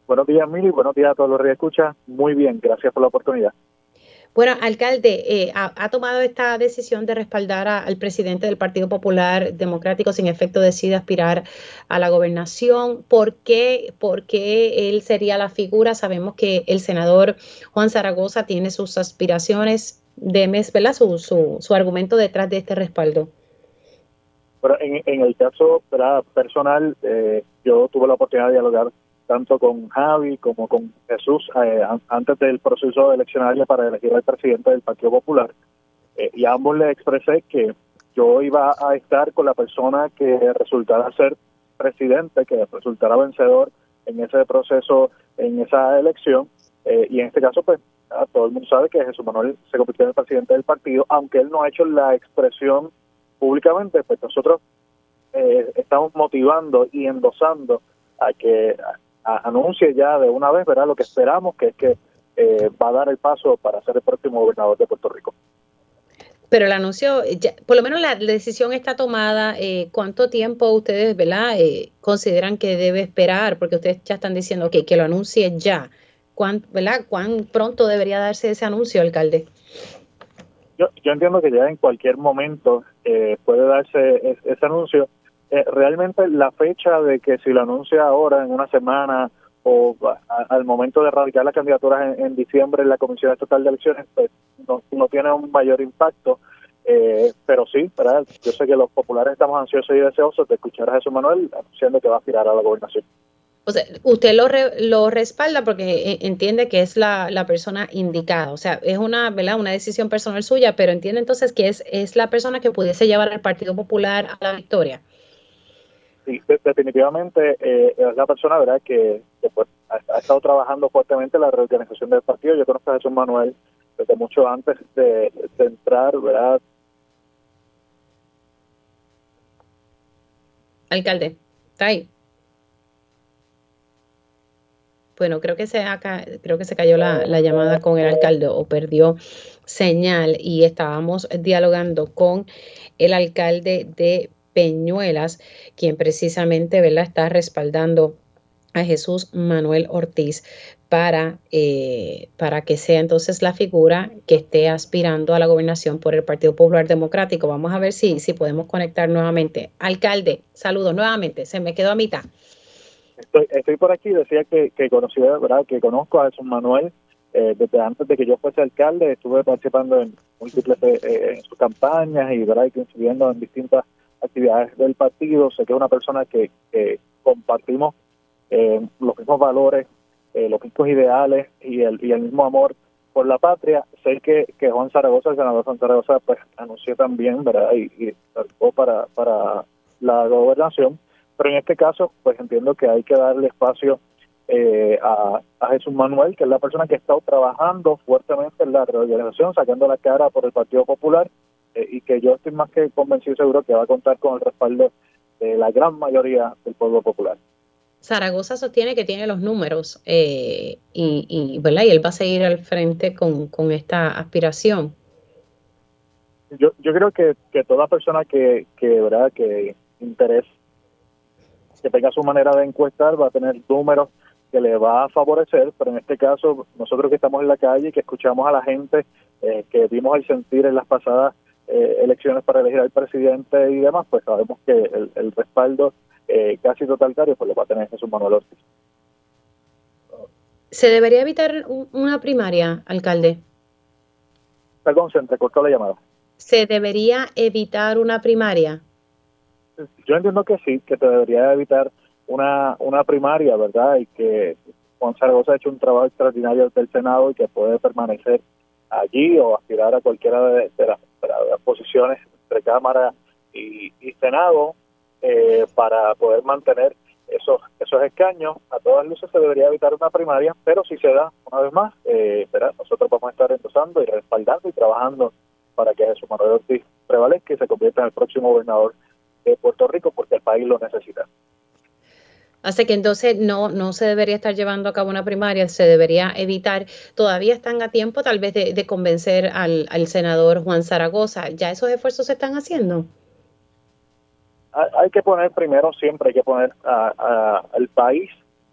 Buenos días, Mili, buenos días a todos los que escuchan. Muy bien, gracias por la oportunidad. Bueno, alcalde, eh, ha, tomado esta decisión de respaldar al presidente del Partido Popular Democrático, sin efecto decide aspirar a la gobernación. ¿Por qué, ¿Por qué él sería la figura? Sabemos que el senador Juan Zaragoza tiene sus aspiraciones. Deme ¿verdad? Su, su, su argumento detrás de este respaldo. Bueno, en, en el caso personal, eh, yo tuve la oportunidad de dialogar tanto con Javi como con Jesús eh, antes del proceso eleccionario para elegir al presidente del Partido Popular. Eh, y a ambos les expresé que yo iba a estar con la persona que resultara ser presidente, que resultara vencedor en ese proceso, en esa elección. Eh, y en este caso, pues, todo el mundo sabe que Jesús Manuel se convirtió en el presidente del partido, aunque él no ha hecho la expresión públicamente, pues nosotros estamos motivando y endosando a que anuncie ya de una vez, ¿verdad? Lo que esperamos, que es que eh, va a dar el paso para ser el próximo gobernador de Puerto Rico. Pero el anuncio, por lo menos la, decisión está tomada. Eh, ¿Cuánto tiempo ustedes, verdad, eh, consideran que debe esperar? Porque ustedes ya están diciendo que, que lo anuncie ya. ¿Cuán, ¿verdad? ¿Cuán pronto debería darse ese anuncio, alcalde? Yo, yo entiendo que ya en cualquier momento puede darse ese anuncio eh, realmente la fecha de que si lo anuncia ahora, en una semana, o al momento de radicar la candidatura en, diciembre en la Comisión Estatal de Elecciones, pues no, tiene un mayor impacto. Eh, pero sí, ¿verdad? yo sé que los populares estamos ansiosos y deseosos de escuchar a Jesús Manuel anunciando que va a aspirar a la gobernación. O sea, usted lo, lo respalda porque entiende que es la, la, persona indicada. O sea, es una, ¿verdad? una decisión personal suya, pero entiende entonces que es, es la persona que pudiese llevar al Partido Popular a la victoria sí, definitivamente eh, es la persona verdad que, pues, ha, estado trabajando fuertemente en la reorganización del partido. Yo conozco a Jesús Manuel desde mucho antes de, entrar, ¿verdad? Alcalde, está ahí. Bueno, creo que se creo que se cayó la, la, llamada con el alcalde o perdió señal y estábamos dialogando con el alcalde de Peñuelas, quien precisamente ¿verdad? está respaldando a Jesús Manuel Ortiz para, eh, para que sea entonces la figura que esté aspirando a la gobernación por el Partido Popular Democrático. Vamos a ver si, si podemos conectar nuevamente. Alcalde, saludos nuevamente, se me quedó a mitad. Estoy, estoy por aquí, decía que, que conocí, ¿verdad? que conozco a Jesús Manuel eh, desde antes de que yo fuese alcalde, estuve participando en múltiples eh, en sus campañas y, ¿verdad? y en distintas actividades del partido. Sé que es una persona que, compartimos eh, los mismos valores, eh, los mismos ideales y el, y el mismo amor por la patria. Sé que, que Juan Zaragoza, el senador Juan Zaragoza, pues anunció también, ¿verdad? Y, y para, para la gobernación. Pero en este caso, pues entiendo que hay que darle espacio eh, a, a, Jesús Manuel, que es la persona que ha estado trabajando fuertemente en la reorganización, sacando la cara por el Partido Popular eh, y que yo estoy más que convencido seguro que va a contar con el respaldo de la gran mayoría del pueblo popular. Zaragoza sostiene que tiene los números eh, y, y, ¿verdad? y él va a seguir al frente con, con esta aspiración. Yo, yo creo que, que toda persona que, que, ¿verdad? que interés, que tenga su manera de encuestar, va a tener números que le va a favorecer, pero en este caso nosotros que estamos en la calle y que escuchamos a la gente, eh, que vimos el sentir en las pasadas eh, elecciones para elegir al presidente y demás, pues sabemos que el, respaldo eh, casi totalitario pues lo va a tener Jesús Manuel Ortiz. ¿Se debería evitar una primaria, alcalde? Perdón, se entrecortó la llamada. ¿Se debería evitar una primaria? Yo entiendo que sí, que se debería evitar una, una primaria, ¿verdad? Y que Juan Zaragoza ha hecho un trabajo extraordinario del Senado y que puede permanecer allí o aspirar a cualquiera de, las, posiciones entre Cámara y, Senado eh, para poder mantener esos esos escaños. A todas luces se debería evitar una primaria, pero si se da, una vez más, eh, nosotros vamos a estar endosando y respaldando y trabajando para que Jesús Manuel Ortiz prevalezca y se convierta en el próximo gobernador de Puerto Rico porque el país lo necesita. Así que entonces no, no se debería estar llevando a cabo una primaria, se debería evitar. Todavía están a tiempo tal vez de, convencer al, senador Juan Zaragoza. ¿Ya esos esfuerzos se están haciendo? Hay, que poner primero, siempre hay que poner al país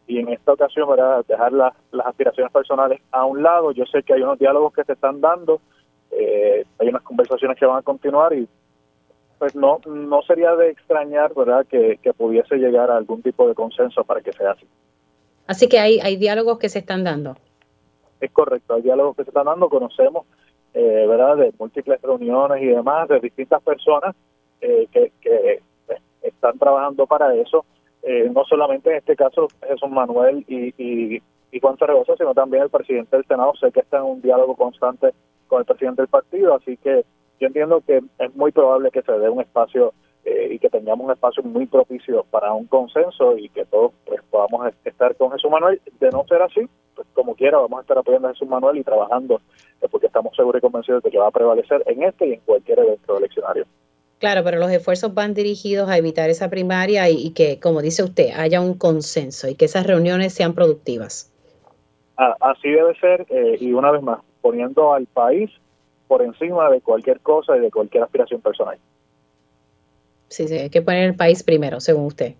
y en esta ocasión ¿verdad? dejar las aspiraciones personales a un lado. Yo sé que hay unos diálogos que se están dando, eh, hay unas conversaciones que van a continuar y pues no no sería de extrañar, ¿verdad?, que, pudiese llegar a algún tipo de consenso para que sea así. Así que hay, hay diálogos que se están dando. Es correcto, hay diálogos que se están dando, conocemos, eh, ¿verdad?, de múltiples reuniones y demás, de distintas personas eh, que, que están trabajando para eso. Eh, no solamente en este caso Jesús Manuel y, y, y Juan Zaragoza, sino también el presidente del Senado. Sé que está en un diálogo constante con el presidente del partido, así que yo entiendo que es muy probable que se dé un espacio eh, y que tengamos un espacio muy propicio para un consenso y que todos pues, podamos estar con Jesús Manuel. De no ser así, pues como quiera, vamos a estar apoyando a Jesús Manuel y trabajando eh, porque estamos seguros y convencidos de que va a prevalecer en este y en cualquier evento eleccionario. Claro, pero los esfuerzos van dirigidos a evitar esa primaria y, que, como dice usted, haya un consenso y que esas reuniones sean productivas. así debe ser, eh, y una vez más, poniendo al país por encima de cualquier cosa y de cualquier aspiración personal. Sí, sí, hay que poner el país primero, según usted.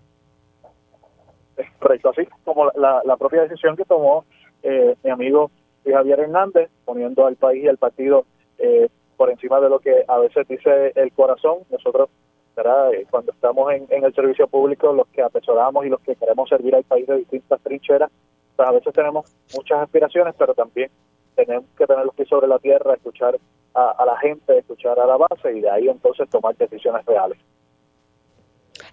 Correcto, así como la, la propia decisión que tomó eh, mi amigo Javier Hernández, poniendo al país y al partido eh, por encima de lo que a veces dice el corazón. Nosotros, ¿verdad? Eh, cuando estamos en, en el servicio público, los que atesoramos y los que queremos servir al país de distintas trincheras, pues a veces tenemos muchas aspiraciones, pero también tenemos que tener los pies sobre la tierra, escuchar a, la gente, escuchar a la base y de ahí entonces tomar decisiones reales.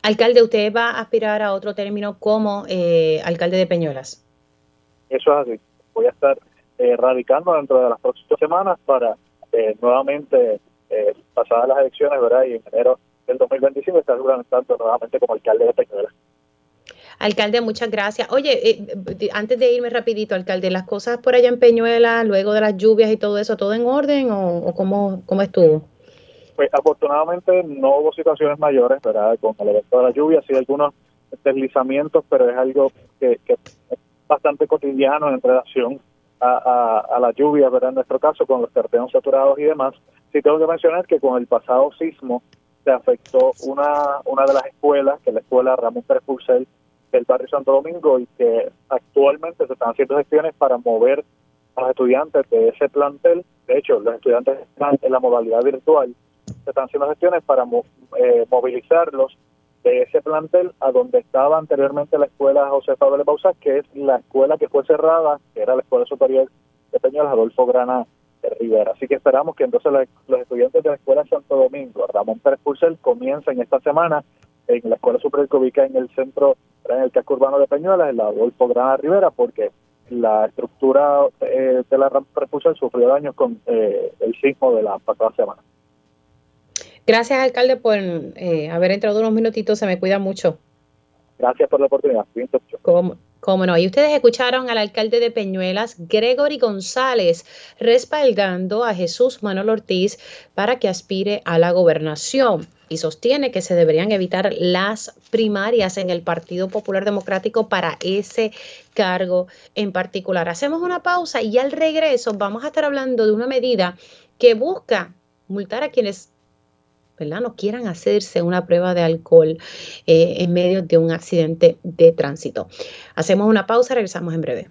Alcalde, ¿usted va a aspirar a otro término como eh, alcalde de Peñuelas? Eso es así. Voy a estar eh, radicando dentro de las próximas semanas para eh, nuevamente, eh, pasadas las elecciones, ¿verdad? Y en enero del 2025 estar tanto nuevamente como alcalde de Peñuelas. Alcalde, muchas gracias. Oye, eh, antes de irme rapidito, alcalde, ¿las cosas por allá en Peñuela, luego de las lluvias y todo eso, todo en orden o, cómo, cómo estuvo? Pues afortunadamente no hubo situaciones mayores, ¿verdad? Con el evento de la lluvia, sí algunos deslizamientos, pero es algo que, es bastante cotidiano en relación a, a, la lluvia, ¿verdad? En nuestro caso, con los terrenos saturados y demás. Sí tengo que mencionar que con el pasado sismo se afectó una, una de las escuelas, que es la escuela Ramón Pérez Purcell, del barrio Santo Domingo y que actualmente se están haciendo gestiones para mover a los estudiantes de ese plantel. De hecho, los estudiantes están en la modalidad virtual. Se están haciendo gestiones para eh, movilizarlos de ese plantel a donde estaba anteriormente la escuela José Pablo Bausa, que es la escuela que fue cerrada, que era la Escuela Superior de Peñuelas Adolfo Grana de Rivera. Así que esperamos que entonces los estudiantes de la Escuela Santo Domingo, Ramón Pérez Purcell, comiencen esta semana en la Escuela Superior que ubica en el centro, en el casco urbano de Peñuelas, en la Adolfo Grana Rivera, porque la estructura eh, de la rampa repulsor sufrió daños con eh, el sismo de la pasada semana. Gracias, alcalde, por eh, haber entrado unos minutitos. Se me cuida mucho. Gracias por la oportunidad. ¿Cómo, cómo no? Y ustedes escucharon al alcalde de Peñuelas, Gregory González, respaldando a Jesús Manuel Ortiz para que aspire a la gobernación y sostiene que se deberían evitar las primarias en el Partido Popular Democrático para ese cargo en particular. Hacemos una pausa y al regreso vamos a estar hablando de una medida que busca multar a quienes ¿verdad? No quieran hacerse una prueba de alcohol eh, en medio de un accidente de tránsito. Hacemos una pausa, regresamos en breve.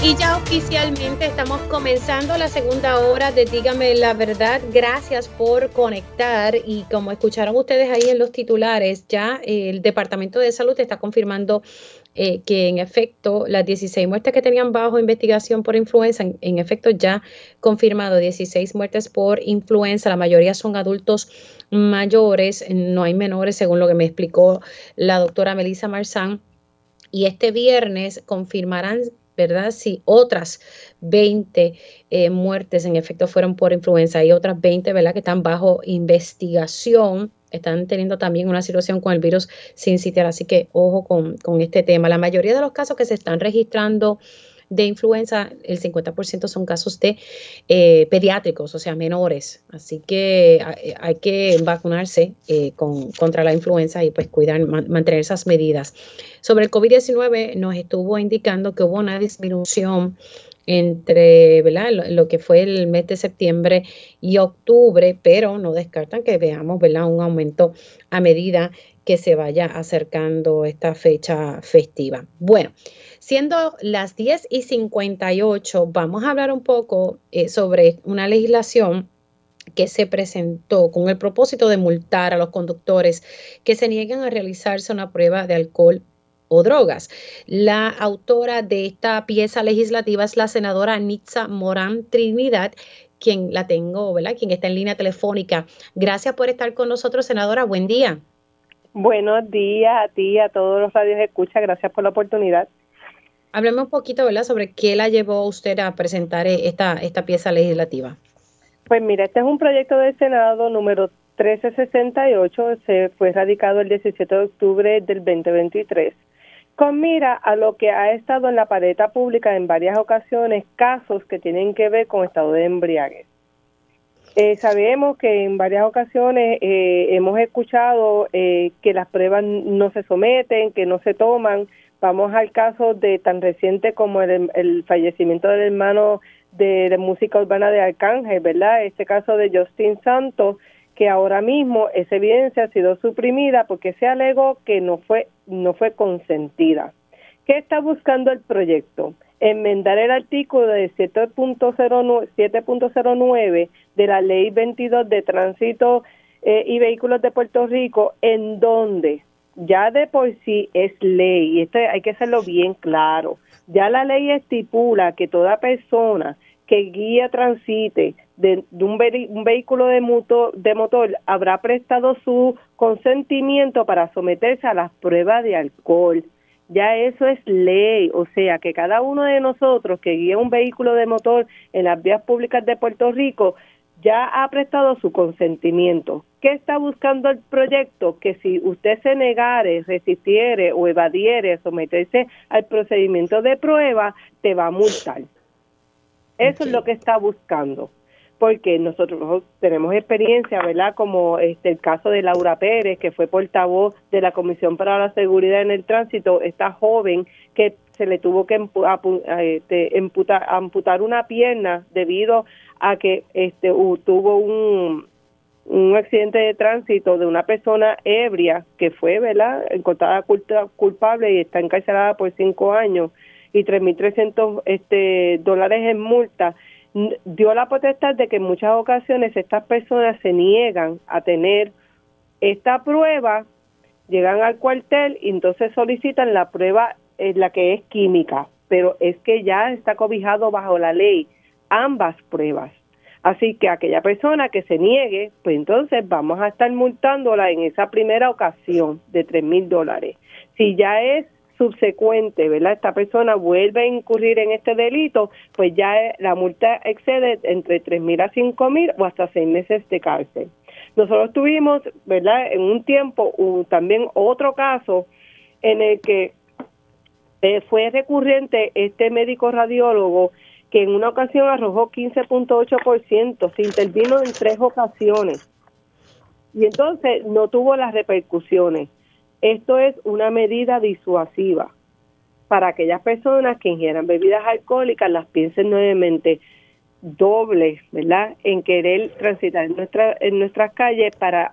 Y ya oficialmente estamos comenzando la segunda hora de Dígame la verdad. Gracias por conectar y como escucharon ustedes ahí en los titulares, ya el Departamento de Salud está confirmando eh, que en efecto las 16 muertes que tenían bajo investigación por influenza, en, efecto ya confirmado 16 muertes por influenza, la mayoría son adultos mayores, no hay menores según lo que me explicó la doctora Melissa Marzán. Y este viernes confirmarán ¿verdad? Si otras 20 eh, muertes en efecto fueron por influenza y otras 20, ¿verdad? Que están bajo investigación, están teniendo también una situación con el virus sin sitiar, así que ojo con, con este tema. La mayoría de los casos que se están registrando de influenza, el 50% son casos de eh, pediátricos, o sea, menores. Así que hay que vacunarse eh, con, contra la influenza y pues cuidar, mantener esas medidas. Sobre el COVID-19 nos estuvo indicando que hubo una disminución entre. Lo, que fue el mes de septiembre y octubre, pero no descartan que veamos un aumento a medida que se vaya acercando esta fecha festiva. Bueno, siendo las 10 y 58, vamos a hablar un poco eh, sobre una legislación que se presentó con el propósito de multar a los conductores que se nieguen a realizarse una prueba de alcohol o drogas. La autora de esta pieza legislativa es la senadora Nitza Morán Trinidad, quien la tengo, ¿verdad? Quien está en línea telefónica. Gracias por estar con nosotros, senadora. Buen día. Buenos días a ti a todos los radios escucha. Gracias por la oportunidad. Hablemos un poquito, ¿verdad?, sobre qué la llevó usted a presentar esta, esta pieza legislativa. Pues mira, este es un proyecto del Senado número 1368, se fue radicado el 17 de octubre del 2023, con mira a lo que ha estado en la paleta pública en varias ocasiones, casos que tienen que ver con estado de embriaguez. Eh, sabemos que en varias ocasiones eh, hemos escuchado eh, que las pruebas no se someten, que no se toman. Vamos al caso de tan reciente como el, fallecimiento del hermano de, música urbana de Arcángel, ¿verdad? Este caso de Justin Santos, que ahora mismo esa evidencia ha sido suprimida porque se alegó que no fue, no fue consentida. ¿Qué está buscando el proyecto? enmendar el artículo de 7.09 de la Ley 22 de Tránsito eh, y Vehículos de Puerto Rico, en donde ya de por sí es ley, y esto hay que hacerlo bien claro, ya la ley estipula que toda persona que guía transite de, un, vehículo de motor, de motor habrá prestado su consentimiento para someterse a las pruebas de alcohol. Ya eso es ley, o sea que cada uno de nosotros que guía un vehículo de motor en las vías públicas de Puerto Rico ya ha prestado su consentimiento. ¿Qué está buscando el proyecto? Que si usted se negare, resistiere o evadiere someterse al procedimiento de prueba, te va a multar. Eso es lo que está buscando porque nosotros tenemos experiencia, ¿verdad? Como este el caso de Laura Pérez, que fue portavoz de la Comisión para la Seguridad en el Tránsito, esta joven que se le tuvo que este, amputar una pierna debido a que este tuvo un un accidente de tránsito de una persona ebria que fue, ¿verdad?, encontrada culpable y está encarcelada por cinco años y 3.300 este, dólares en multa dio la potestad de que en muchas ocasiones estas personas se niegan a tener esta prueba, llegan al cuartel y entonces solicitan la prueba, es la que es química, pero es que ya está cobijado bajo la ley ambas pruebas. Así que aquella persona que se niegue, pues entonces vamos a estar multándola en esa primera ocasión de tres mil dólares. Si ya es subsecuente, ¿verdad? Esta persona vuelve a incurrir en este delito, pues ya la multa excede entre tres mil a cinco mil o hasta seis meses de cárcel. Nosotros tuvimos, ¿verdad? En un tiempo también otro caso en el que Eh, fue recurrente este médico radiólogo que en una ocasión arrojó 15.8%, se intervino en tres ocasiones y entonces no tuvo las repercusiones. Esto es una medida disuasiva para aquellas personas que ingieran bebidas alcohólicas, las piensen nuevamente doble, ¿verdad? En querer transitar en, nuestra, en nuestras calles para,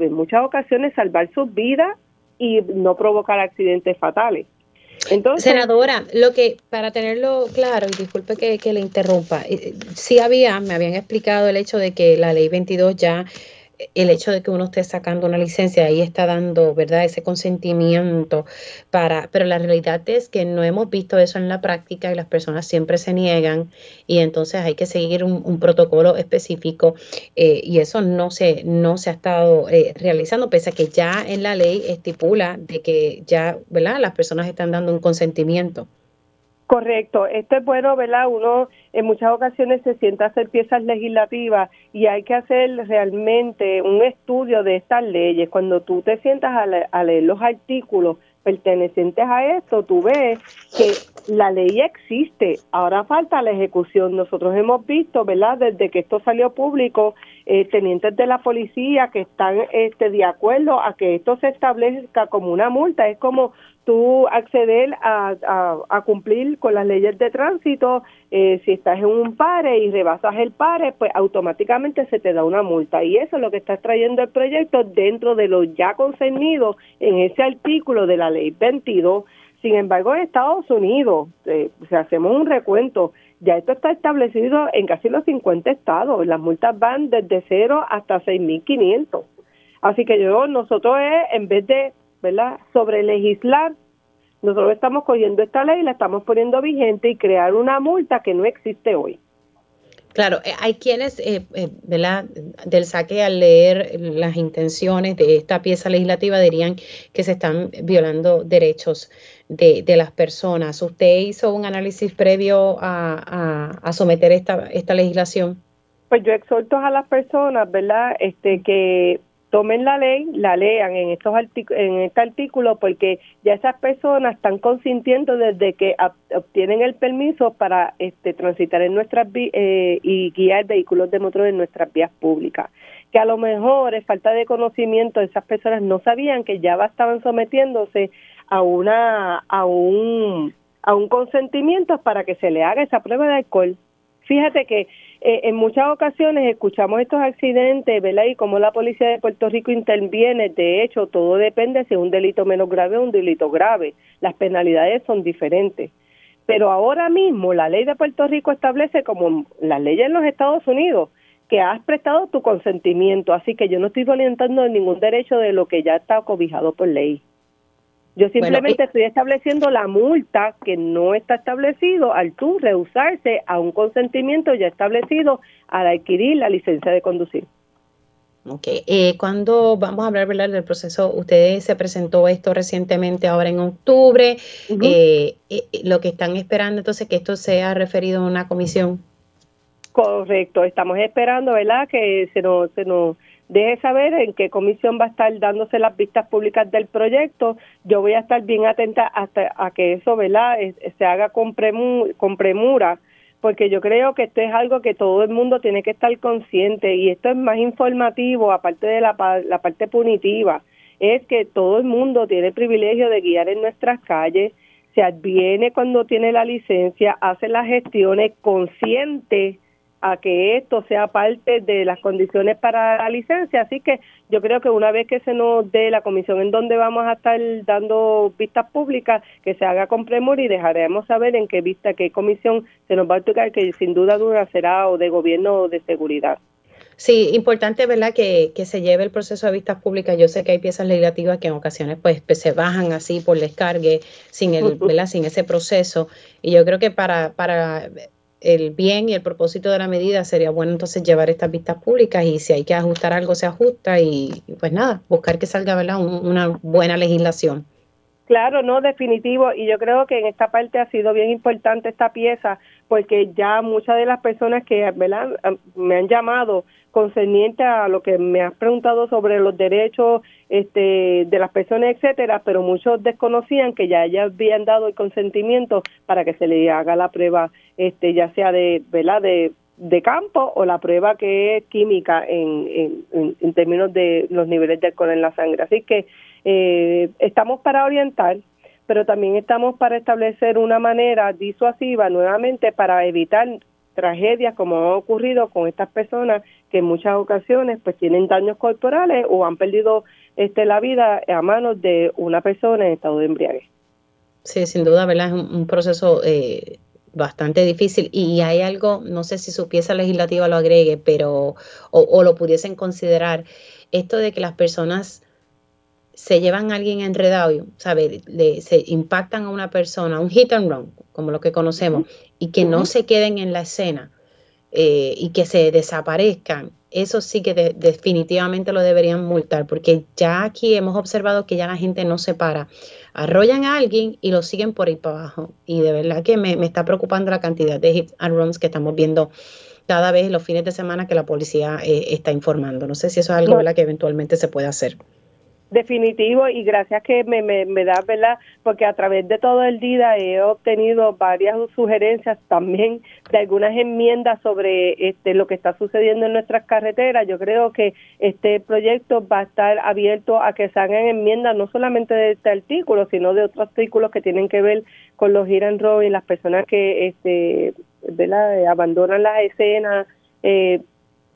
en muchas ocasiones, salvar sus vidas y no provocar accidentes fatales. Senadora, lo que, para tenerlo claro, y disculpe que, que le interrumpa, eh, sí había, me habían explicado el hecho de que la ley 22 ya el hecho de que uno esté sacando una licencia ahí está dando, ¿verdad?, ese consentimiento para, pero la realidad es que no hemos visto eso en la práctica y las personas siempre se niegan y entonces hay que seguir un, protocolo específico eh, y eso no se, no se ha estado eh, realizando, pese a que ya en la ley estipula de que ya, ¿verdad?, las personas están dando un consentimiento. Correcto, esto es bueno, ¿verdad? Uno en muchas ocasiones se sienta a hacer piezas legislativas y hay que hacer realmente un estudio de estas leyes. Cuando tú te sientas a, leer los artículos pertenecientes a esto, tú ves que la ley existe, ahora falta la ejecución. Nosotros hemos visto, ¿verdad? Desde que esto salió público, eh, tenientes de la policía que están este, de acuerdo a que esto se establezca como una multa. Es como tú acceder a, cumplir con las leyes de tránsito, eh, si estás en un pare y rebasas el pare, pues automáticamente se te da una multa. Y eso es lo que está trayendo el proyecto dentro de lo ya concernido en ese artículo de la ley 22. Sin embargo, en Estados Unidos, eh, si hacemos un recuento, ya esto está establecido en casi los 50 estados. Las multas van desde cero hasta 6.500. Así que yo, nosotros es, en vez de ¿verdad? Sobre legislar, nosotros estamos cogiendo esta ley, la estamos poniendo vigente y crear una multa que no existe hoy. Claro, eh, hay quienes, eh, eh, ¿verdad? Del saque al leer las intenciones de esta pieza legislativa dirían que se están violando derechos de, de las personas. ¿Usted hizo un análisis previo a, a, a someter esta, esta legislación? Pues yo exhorto a las personas, ¿verdad? Este que tomen la ley, la lean en estos en este artículo porque ya esas personas están consintiendo desde que obtienen el permiso para este transitar en nuestras eh, y guiar vehículos de motor en nuestras vías públicas. Que a lo mejor es falta de conocimiento esas personas no sabían que ya estaban sometiéndose a una a un a un consentimiento para que se le haga esa prueba de alcohol. Fíjate que eh, en muchas ocasiones escuchamos estos accidentes, ¿verdad? Y cómo la policía de Puerto Rico interviene. De hecho, todo depende si es un delito menos grave o un delito grave. Las penalidades son diferentes. Pero ahora mismo la ley de Puerto Rico establece como la ley en los Estados Unidos que has prestado tu consentimiento, así que yo no estoy violentando ningún derecho de lo que ya está cobijado por ley. Yo simplemente estoy estableciendo la multa que no está establecido al tú rehusarse a un consentimiento ya establecido al adquirir la licencia de conducir. Ok, eh, cuando vamos a hablar ¿verdad? del proceso, usted se presentó esto recientemente, ahora en octubre, eh, eh, lo que están esperando entonces que esto sea referido a una comisión. Correcto, estamos esperando, ¿verdad? Que se nos, se nos deje saber en qué comisión va a estar dándose las vistas públicas del proyecto. Yo voy a estar bien atenta hasta a que eso, ¿verdad?, se haga con, premura, porque yo creo que esto es algo que todo el mundo tiene que estar consciente y esto es más informativo, aparte de la, parte punitiva, es que todo el mundo tiene el privilegio de guiar en nuestras calles, se adviene cuando tiene la licencia, hace las gestiones conscientes a que esto sea parte de las condiciones para la licencia. Así que yo creo que una vez que se nos dé la comisión en donde vamos a estar dando vistas públicas, que se haga con premura y dejaremos saber en qué vista, qué comisión se nos va a tocar, que sin duda alguna será o de gobierno o de seguridad. Sí, importante, ¿verdad? Que, que se lleve el proceso de vistas públicas. Yo sé que hay piezas legislativas que en ocasiones pues, pues se bajan así por descargue sin el, ¿verdad? Sin ese proceso. Y yo creo que para, para el bien y el propósito de la medida sería bueno entonces llevar estas vistas públicas y si hay que ajustar algo se ajusta y, pues nada, buscar que salga ¿verdad? una buena legislación. Claro, no, definitivo. Y yo creo que en esta parte ha sido bien importante esta pieza, porque ya muchas de las personas que ¿verdad? me han llamado concerniente a lo que me has preguntado sobre los derechos este, de las personas, etcétera, pero muchos desconocían que ya ya habían dado el consentimiento para que se le haga la prueba, este, ya sea de, ¿verdad? de de campo o la prueba que es química en, en, en términos de los niveles de alcohol en la sangre. Así que eh, estamos para orientar, pero también estamos para establecer una manera disuasiva nuevamente para evitar tragedias como ha ocurrido con estas personas que en muchas ocasiones pues tienen daños corporales o han perdido este la vida a manos de una persona en estado de embriaguez. Sí, sin duda, ¿verdad? Es un, proceso eh, bastante difícil y hay algo, no sé si su pieza legislativa lo agregue, pero o, o lo pudiesen considerar, esto de que las personas se llevan a alguien enredado, ¿sabe? Le, se impactan a una persona, un hit and run, como lo que conocemos, y que no se queden en la escena eh, y que se desaparezcan, eso sí que definitivamente lo deberían multar, porque ya aquí hemos observado que ya la gente no se para. Arrollan a alguien y lo siguen por ahí para abajo. Y de verdad que me, está preocupando la cantidad de hit and runs que estamos viendo cada vez los fines de semana que la policía eh, está informando. No sé si eso es algo que eventualmente se puede hacer. Definitivo y gracias que me, me, me da, ¿verdad? Porque a través de todo el día he obtenido varias sugerencias también de algunas enmiendas sobre este lo que está sucediendo en nuestras carreteras. Yo creo que este proyecto va a estar abierto a que se hagan enmiendas no solamente de este artículo, sino de otros artículos que tienen que ver con los hit and y las personas que este, ¿verdad? abandonan las escenas. Eh,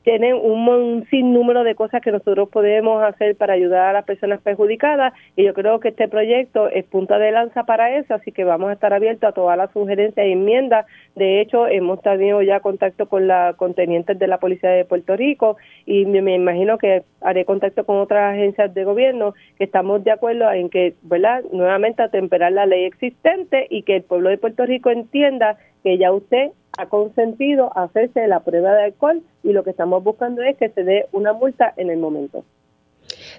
tienen un, sinnúmero de cosas que nosotros podemos hacer para ayudar a las personas perjudicadas y yo creo que este proyecto es punta de lanza para eso, así que vamos a estar abiertos a todas las sugerencias y enmiendas. De hecho, hemos tenido ya contacto con la contenientes de la Policía de Puerto Rico y me, imagino que haré contacto con otras agencias de gobierno que estamos de acuerdo en que, ¿verdad? Nuevamente atemperar la ley existente y que el pueblo de Puerto Rico entienda que ya usted ha consentido hacerse la prueba de alcohol y lo que estamos buscando es que se dé una multa en el momento.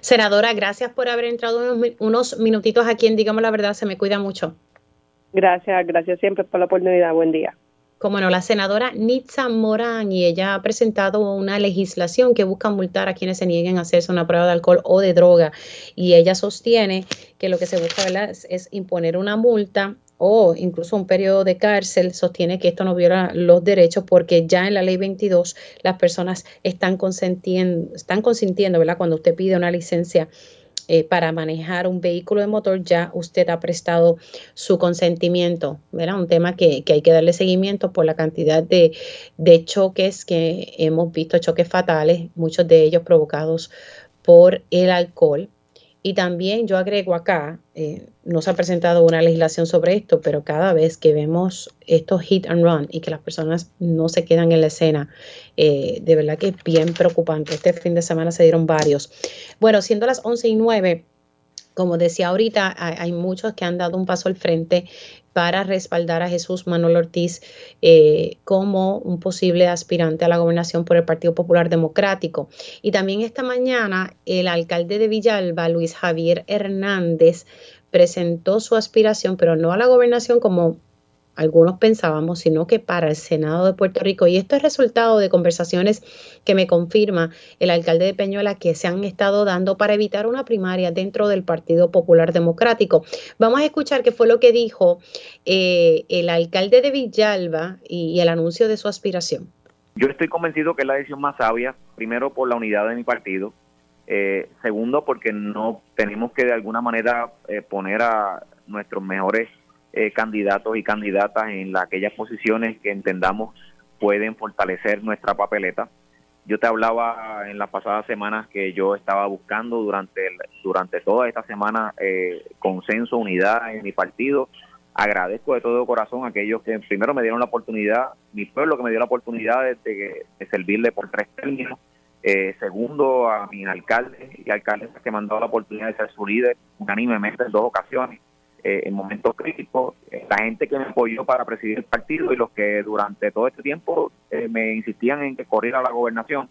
Senadora, gracias por haber entrado unos, minutitos aquí en Digamos la Verdad, se me cuida mucho. Gracias, gracias siempre por la oportunidad. Buen día. Como no, la senadora Nitza Morán y ella ha presentado una legislación que busca multar a quienes se nieguen a hacerse una prueba de alcohol o de droga. Y ella sostiene que lo que se busca es imponer una multa o incluso un periodo de cárcel sostiene que esto no viola los derechos porque ya en la ley 22 las personas están consentiendo, están consintiendo, ¿verdad? Cuando usted pide una licencia eh, para manejar un vehículo de motor, ya usted ha prestado su consentimiento, ¿verdad? Un tema que, que hay que darle seguimiento por la cantidad de, de choques que hemos visto, choques fatales, muchos de ellos provocados por el alcohol. Y también yo agrego acá, eh, no se ha presentado una legislación sobre esto, pero cada vez que vemos estos hit and run y que las personas no se quedan en la escena, eh, de verdad que es bien preocupante. Este fin de semana se dieron varios. Bueno, siendo las 11 y 9, como decía ahorita, hay, muchos que han dado un paso al frente para respaldar a Jesús Manuel Ortiz eh, como un posible aspirante a la gobernación por el Partido Popular Democrático. Y también esta mañana el alcalde de Villalba, Luis Javier Hernández, presentó su aspiración, pero no a la gobernación como algunos pensábamos, sino que para el Senado de Puerto Rico. Y esto es resultado de conversaciones que me confirma el alcalde de Peñuela que se han estado dando para evitar una primaria dentro del Partido Popular Democrático. Vamos a escuchar qué fue lo que dijo eh, el alcalde de Villalba y, el anuncio de su aspiración. Yo estoy convencido que es la decisión más sabia, primero por la unidad de mi partido, eh, segundo porque no tenemos que de alguna manera eh, poner a nuestros mejores eh, candidatos y candidatas en aquellas posiciones que entendamos pueden fortalecer nuestra papeleta. Yo te hablaba en las pasadas semanas que yo estaba buscando durante durante toda esta semana eh, consenso, unidad en mi partido. Agradezco de todo corazón a aquellos que primero me dieron la oportunidad, mi pueblo que me dio la oportunidad de, servirle por tres términos. Eh, segundo, a mi alcalde y alcaldes que me han dado la oportunidad de ser su líder unánimemente en dos ocasiones. Eh, en momentos críticos, eh, la gente que me apoyó para presidir el partido y los que durante todo este tiempo eh, me insistían en que corriera la gobernación.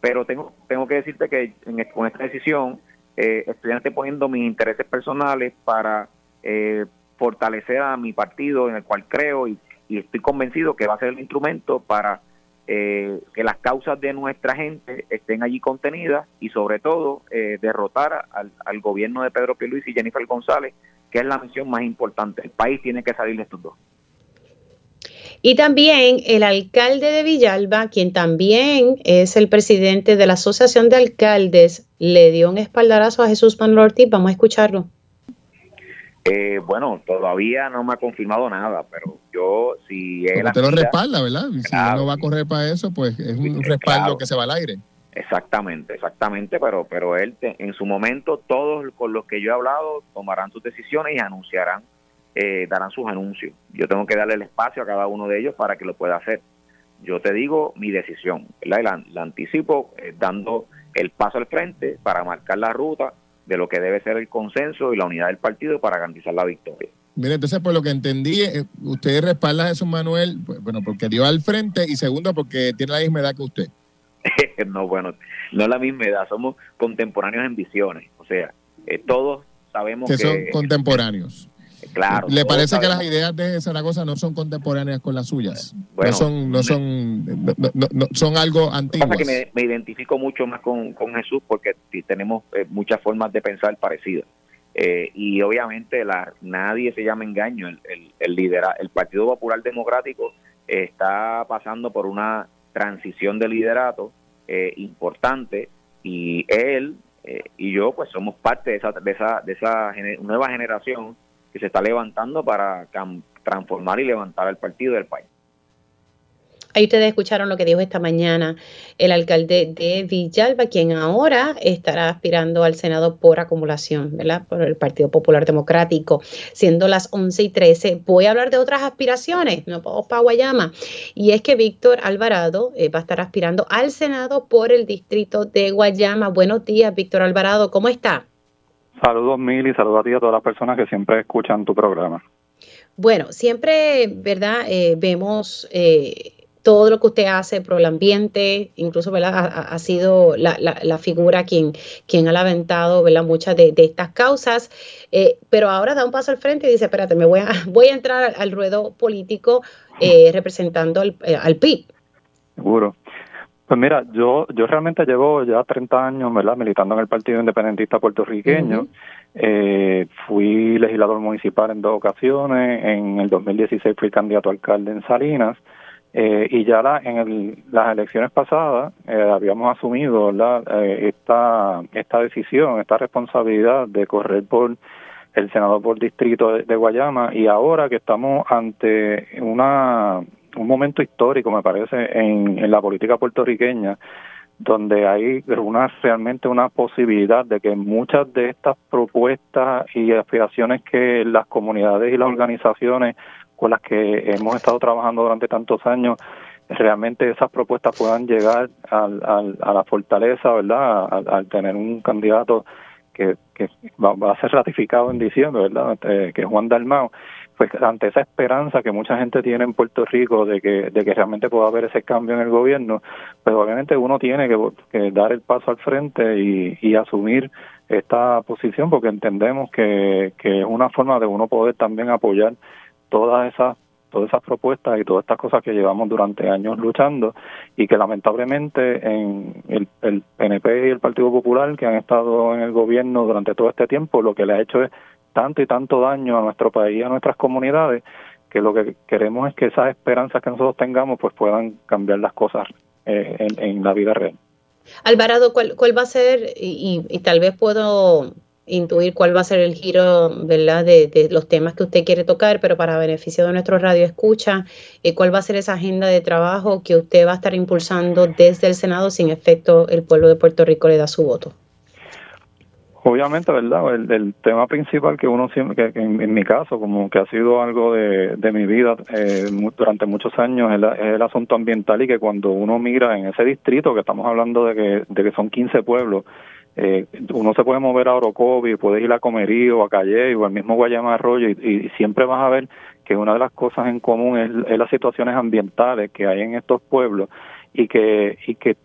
Pero tengo, tengo que decirte que con esta decisión estoy anteponiendo mis intereses personales para eh, fortalecer a mi partido en el cual creo y, estoy convencido que va a ser el instrumento para eh, que las causas de nuestra gente estén allí contenidas y sobre todo eh, derrotar al, al, gobierno de Pedro Luis y Jennifer González, que es la misión más importante. El país tiene que salir de estos dos. Y también el alcalde de Villalba, quien también es el presidente de la Asociación de Alcaldes, le dio un espaldarazo a Jesús Manuel Ortiz. Vamos a escucharlo. Eh, bueno, todavía no me ha confirmado nada, pero yo si él... Usted lo respalda, ¿verdad? si él no va a correr para eso, pues es un respaldo que se va al aire. Exactamente, exactamente, pero pero él en su momento todos con los que yo he hablado tomarán sus decisiones y anunciarán eh, darán sus anuncios. Yo tengo que darle el espacio a cada uno de ellos para que lo pueda hacer. Yo te digo mi decisión, ¿verdad? la, anticipo eh, dando el paso al frente para marcar la ruta de lo que debe ser el consenso y la unidad del partido para garantizar la victoria. Mire, entonces, por lo que entendí, eh, usted respalda a Jesús Manuel, pues, bueno, porque dio al frente y segundo, porque tiene la misma edad que usted. no, bueno, no es la misma edad, somos contemporáneos en visiones, o sea, todos sabemos que, que son contemporáneos. Claro. ¿Le parece que las ideas de Zaragoza no son contemporáneas con las suyas? no son, no son, son algo antiguas. que me, me, identifico mucho más con, Jesús porque tenemos eh, muchas formas de pensar parecidas. Eh, y obviamente la, nadie se llama engaño. El, el, el, el Partido Popular Democrático está pasando por una transición de liderato eh, importante y él y yo pues somos parte de esa, de esa, de esa nueva generación que se está levantando para transformar y levantar el partido del país. Ahí ustedes escucharon lo que dijo esta mañana el alcalde de Villalba, quien ahora estará aspirando al Senado por acumulación, ¿verdad? Por el Partido Popular Democrático, siendo las 11 y 13. Voy a hablar de otras aspiraciones, no puedo para Guayama, y es que Víctor Alvarado eh, va a estar aspirando al Senado por el distrito de Guayama. Buenos días, Víctor Alvarado, ¿cómo está? Saludos mil y saludos a ti y a todas las personas que siempre escuchan tu programa. Bueno, siempre, ¿verdad? Eh, vemos eh, todo lo que usted hace pro el ambiente, incluso, ¿verdad? Ha, sido la, la, figura quien, quien ha lamentado, ¿verdad? Muchas de, estas causas, eh, pero ahora da un paso al frente y dice, espérate, me voy a, voy a entrar al, ruedo político representando al, al PIB. Seguro. Pues mira, yo yo realmente llevo ya 30 años, ¿verdad? Militando en el Partido Independentista Puertorriqueño. eh, fui legislador municipal en dos ocasiones. En el 2016 fui candidato a alcalde en Salinas. Eh, y ya la, en el, las elecciones pasadas eh, habíamos asumido. Eh, esta, esta decisión, esta responsabilidad de correr por el senador por distrito de Guayama y ahora que estamos ante una un momento histórico, me parece, en, en la política puertorriqueña, donde hay una realmente una posibilidad de que muchas de estas propuestas y aspiraciones que las comunidades y las organizaciones con las que hemos estado trabajando durante tantos años realmente esas propuestas puedan llegar al, a la fortaleza, ¿verdad? Al, tener un candidato que, va, a ser ratificado en diciembre, ¿verdad? Este, que Juan Dalmao pues ante esa esperanza que mucha gente tiene en Puerto Rico de que, de que realmente pueda haber ese cambio en el gobierno, pues obviamente uno tiene que, dar el paso al frente y, asumir esta posición porque entendemos que es una forma de uno poder también apoyar todas esas todas esas propuestas y todas estas cosas que llevamos durante años luchando y que lamentablemente en el, el PNP y el Partido Popular que han estado en el gobierno durante todo este tiempo lo que le ha hecho es tanto y tanto daño a nuestro país y a nuestras comunidades que lo que queremos es que esas esperanzas que nosotros tengamos pues puedan cambiar las cosas eh, en, la vida real. Alvarado, ¿cuál, cuál va a ser, y, tal vez puedo intuir cuál va a ser el giro ¿verdad? De, los temas que usted quiere tocar, pero para beneficio de nuestro radio escucha, eh, ¿cuál va a ser esa agenda de trabajo que usted va a estar impulsando desde el Senado sin efecto el pueblo de Puerto Rico le da su voto? Obviamente, ¿verdad? El, tema principal que uno siempre, que, en, mi caso, como que ha sido algo de, mi vida eh, durante muchos años, es, el asunto ambiental y que cuando uno mira en ese distrito, que estamos hablando de que, de que son 15 pueblos, eh, uno se puede mover a Orocovi, puede ir a Comerío, a Calle o al mismo Guayama Arroyo y, siempre vas a ver que una de las cosas en común es, es las situaciones ambientales que hay en estos pueblos y que, y que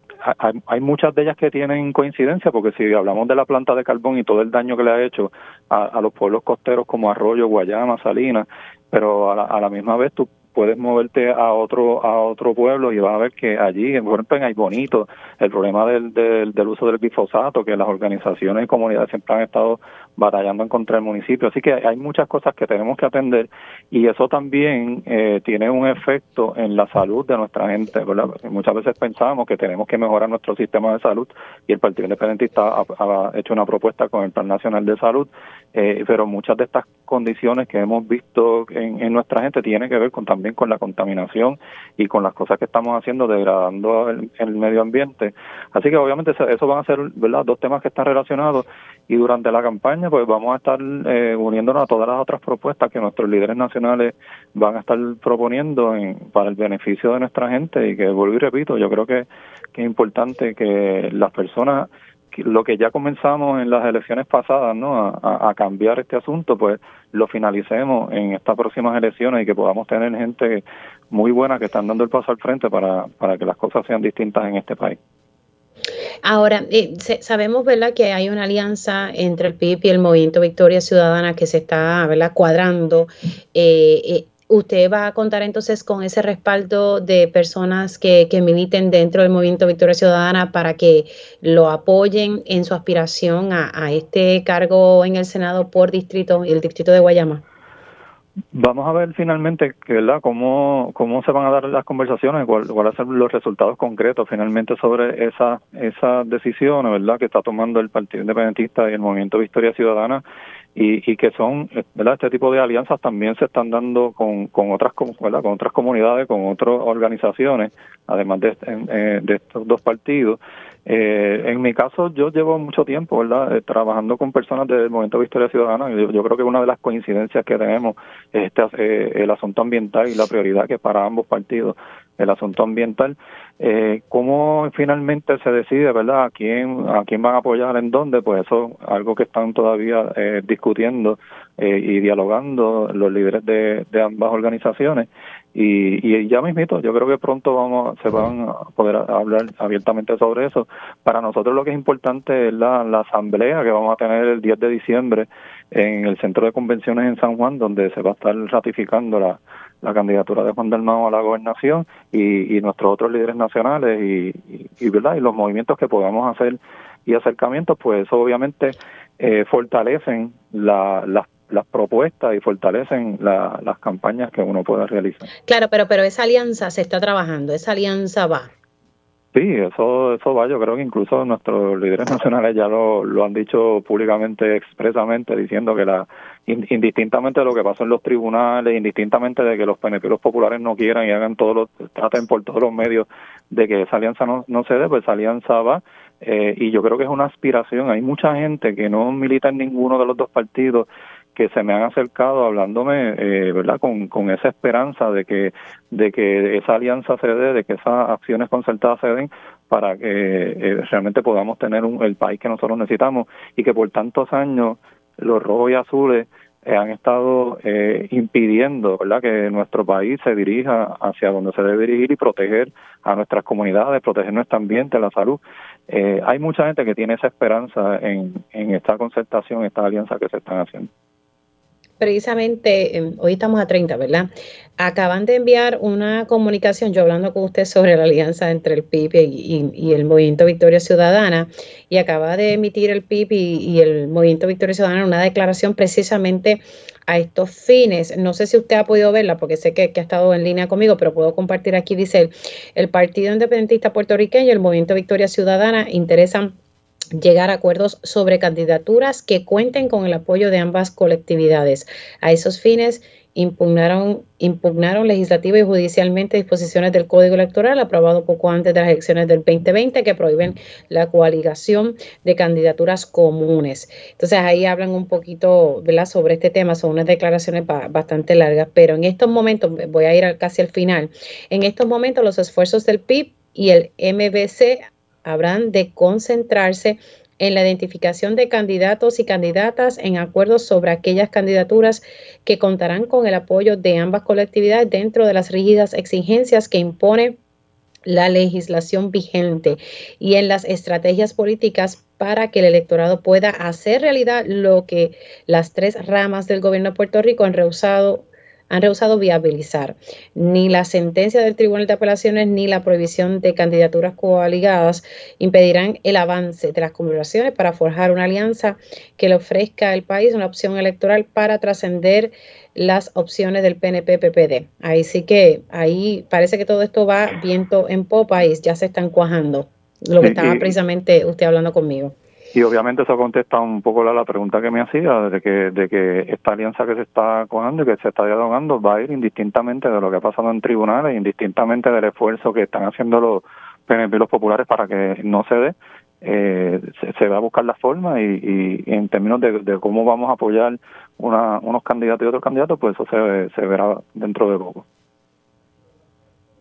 hay, muchas de ellas que tienen coincidencia, porque si hablamos de la planta de carbón y todo el daño que le ha hecho a, los pueblos costeros como Arroyo, Guayama, Salinas, pero a la, a la misma vez tú puedes moverte a otro a otro pueblo y vas a ver que allí, por ejemplo, en Bonito, el problema del, del, del, uso del glifosato, que las organizaciones y comunidades siempre han estado batallando en contra del municipio. Así que hay muchas cosas que tenemos que atender y eso también eh, tiene un efecto en la salud de nuestra gente. ¿verdad? Muchas veces pensamos que tenemos que mejorar nuestro sistema de salud y el Partido Independentista ha, hecho una propuesta con el Plan Nacional de Salud, eh, pero muchas de estas condiciones que hemos visto en, en nuestra gente tienen que ver con también con la contaminación y con las cosas que estamos haciendo degradando el, medio ambiente. Así que obviamente eso van a ser ¿verdad? dos temas que están relacionados y durante la campaña pues vamos a estar eh, uniéndonos a todas las otras propuestas que nuestros líderes nacionales van a estar proponiendo para el beneficio de nuestra gente y que vuelvo y repito, yo creo que, que es importante que las personas lo que ya comenzamos en las elecciones pasadas, ¿no? A, cambiar este asunto, pues lo finalicemos en estas próximas elecciones y que podamos tener gente muy buena que están dando el paso al frente para, para que las cosas sean distintas en este país. Ahora, eh, sabemos, ¿verdad?, que hay una alianza entre el PIB y el Movimiento Victoria Ciudadana que se está, ¿verdad?, cuadrando. Eh, eh, ¿Usted va a contar entonces con ese respaldo de personas que, que, militen dentro del Movimiento Victoria Ciudadana para que lo apoyen en su aspiración a, a este cargo en el Senado por distrito, el distrito de Guayama? Vamos a ver finalmente ¿verdad? Cómo, cómo se van a dar las conversaciones, cuáles a ser los resultados concretos finalmente sobre esa, esas decisiones ¿verdad? que está tomando el Partido Independentista y el Movimiento Victoria Ciudadana y, y que son, ¿verdad? este tipo de alianzas también se están dando con, con, otras, ¿verdad? con otras comunidades, con otras organizaciones, además de, eh, de estos dos partidos. Eh, en mi caso, yo llevo mucho tiempo, ¿verdad?, eh, trabajando con personas del Movimiento Victoria Ciudadana. Yo, yo creo que una de las coincidencias que tenemos es este, eh, el asunto ambiental y la prioridad que para ambos partidos el asunto ambiental. Eh, ¿Cómo finalmente se decide, verdad, a quién, a quién van a apoyar en dónde? Pues eso es algo que están todavía eh, discutiendo eh, y dialogando los líderes de, ambas organizaciones. Y, y ya mismito, yo creo que pronto vamos se van a poder hablar abiertamente sobre eso. Para nosotros lo que es importante es la, la asamblea que vamos a tener el 10 de diciembre en el Centro de Convenciones en San Juan, donde se va a estar ratificando la, la candidatura de Juan del Mao a la gobernación y, y nuestros otros líderes nacionales y, y, verdad y los movimientos que podamos hacer y acercamientos pues eso obviamente eh, fortalecen la, las las propuestas y fortalecen las campañas que uno pueda realizar. Claro, pero pero esa alianza se está trabajando, esa alianza va. Sí, eso, eso va. Yo creo que incluso nuestros líderes nacionales ya lo, lo han dicho públicamente, expresamente, diciendo que la indistintamente de lo que pasó en los tribunales, indistintamente de que los PNP populares no quieran y hagan todos los, traten por todos los medios de que esa alianza no, no se dé, pues esa alianza va. Eh, y yo creo que es una aspiración. Hay mucha gente que no milita en ninguno de los dos partidos que se me han acercado hablándome, eh, ¿verdad? Con, con esa esperanza de que, de que esa alianza se dé, de que esas acciones concertadas se den para que eh, realmente podamos tener un, el país que nosotros necesitamos y que por tantos años los rojos y azules eh, han estado eh, impidiendo ¿verdad? que nuestro país se dirija hacia donde se debe dirigir y proteger a nuestras comunidades, proteger nuestro ambiente, la salud. Eh, hay mucha gente que tiene esa esperanza en, en esta concertación, esta alianza que se están haciendo precisamente, em, hoy estamos a 30, ¿verdad? Acaban de enviar una comunicación, yo hablando con usted sobre la alianza entre el PIB y, el Movimiento Victoria Ciudadana, y acaba de emitir el PIB y, el Movimiento Victoria Ciudadana una declaración precisamente a estos fines. No sé si usted ha podido verla, porque sé que, que ha estado en línea conmigo, pero puedo compartir aquí, dice el, el Partido Independentista Puertorriqueño y el Movimiento Victoria Ciudadana interesan llegar a acuerdos sobre candidaturas que cuenten con el apoyo de ambas colectividades. A esos fines, impugnaron, impugnaron legislativa y judicialmente disposiciones del Código Electoral aprobado poco antes de las elecciones del 2020 que prohíben la coaligación de candidaturas comunes. Entonces ahí hablan un poquito sobre este tema, son unas declaraciones bastante largas, pero en estos momentos, voy a ir casi al final, en estos momentos los esfuerzos del PIB y el MBC habrán de concentrarse en la identificación de candidatos y candidatas en acuerdos sobre aquellas candidaturas que contarán con el apoyo de ambas colectividades dentro de las rígidas exigencias que impone la legislación vigente y en las estrategias políticas para que el electorado pueda hacer realidad lo que las tres ramas del gobierno de Puerto Rico han rehusado han rehusado viabilizar. Ni la sentencia del Tribunal de Apelaciones ni la prohibición de candidaturas coaligadas impedirán el avance de las conversaciones para forjar una alianza que le ofrezca al país una opción electoral para trascender las opciones del PNP-PPD. Ahí sí que, ahí parece que todo esto va viento en popa y ya se están cuajando, lo que estaba precisamente usted hablando conmigo. Y obviamente eso contesta un poco la, la pregunta que me hacía, de que, de que esta alianza que se está cuajando y que se está dialogando va a ir indistintamente de lo que ha pasado en tribunales, indistintamente del esfuerzo que están haciendo los PNP y los populares para que no se dé eh, se, va a buscar la forma y, en términos de, cómo vamos a apoyar una, unos candidatos y otros candidatos, pues eso se, se verá dentro de poco.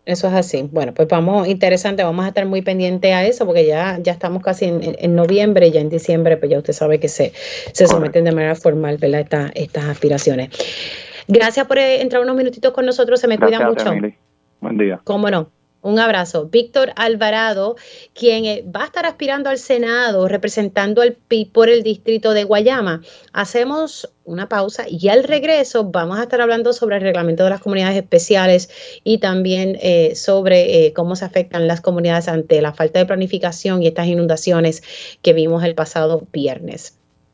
Eso es así. Bueno, pues vamos, interesante, vamos a estar muy pendientes a eso porque ya, ya estamos casi en, noviembre y ya en diciembre, pues ya usted sabe que se, se someten de manera formal, ¿verdad? estas aspiraciones. Gracias por eh, entrar unos minutitos con nosotros, se me cuida mucho. Buen día. Cómo no. Un abrazo. Víctor Alvarado, quien eh, va a estar aspirando al Senado representando al PIB por el distrito de Guayama. Hacemos una pausa y al regreso vamos a estar hablando sobre el reglamento de las comunidades especiales y también eh, sobre eh, cómo se afectan las comunidades ante la falta de planificación y estas inundaciones que vimos el pasado viernes.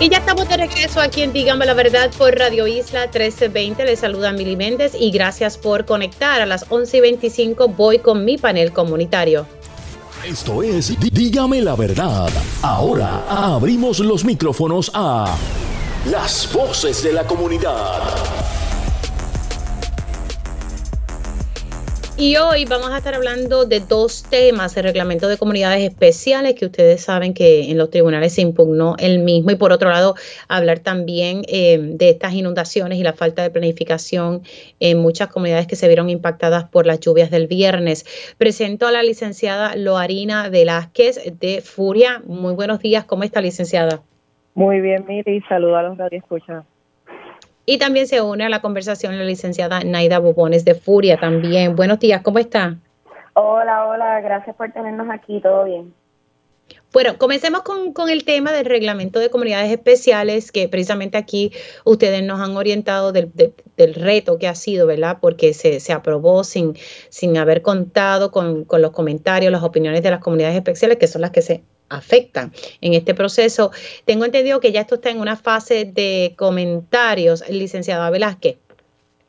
y ya estamos de regreso aquí en Dígame la Verdad por Radio Isla 1320. Les saluda Mili Méndez y gracias por conectar. A las 11 y 25 voy con mi panel comunitario. Esto es Dígame la Verdad. Ahora abrimos los micrófonos a las voces de la comunidad. Y hoy vamos a estar hablando de dos temas, el reglamento de comunidades especiales, que ustedes saben que en los tribunales se impugnó el mismo, y por otro lado, hablar también eh, de estas inundaciones y la falta de planificación en muchas comunidades que se vieron impactadas por las lluvias del viernes. Presento a la licenciada Loarina Velázquez de Furia. Muy buenos días, ¿cómo está licenciada? Muy bien, Miri, saludos a los radioescuchas. Y también se une a la conversación la licenciada Naida Bubones de Furia también. Buenos días, ¿cómo está? Hola, hola, gracias por tenernos aquí, todo bien. Bueno, comencemos con, el tema del reglamento de comunidades especiales, que precisamente aquí ustedes nos han orientado del, reto que ha sido, ¿verdad? Porque se, se aprobó sin, sin haber contado con, con, los comentarios, las opiniones de las comunidades especiales, que son las que se afectan en este proceso. Tengo entendido que ya esto está en una fase de comentarios, licenciada Velázquez.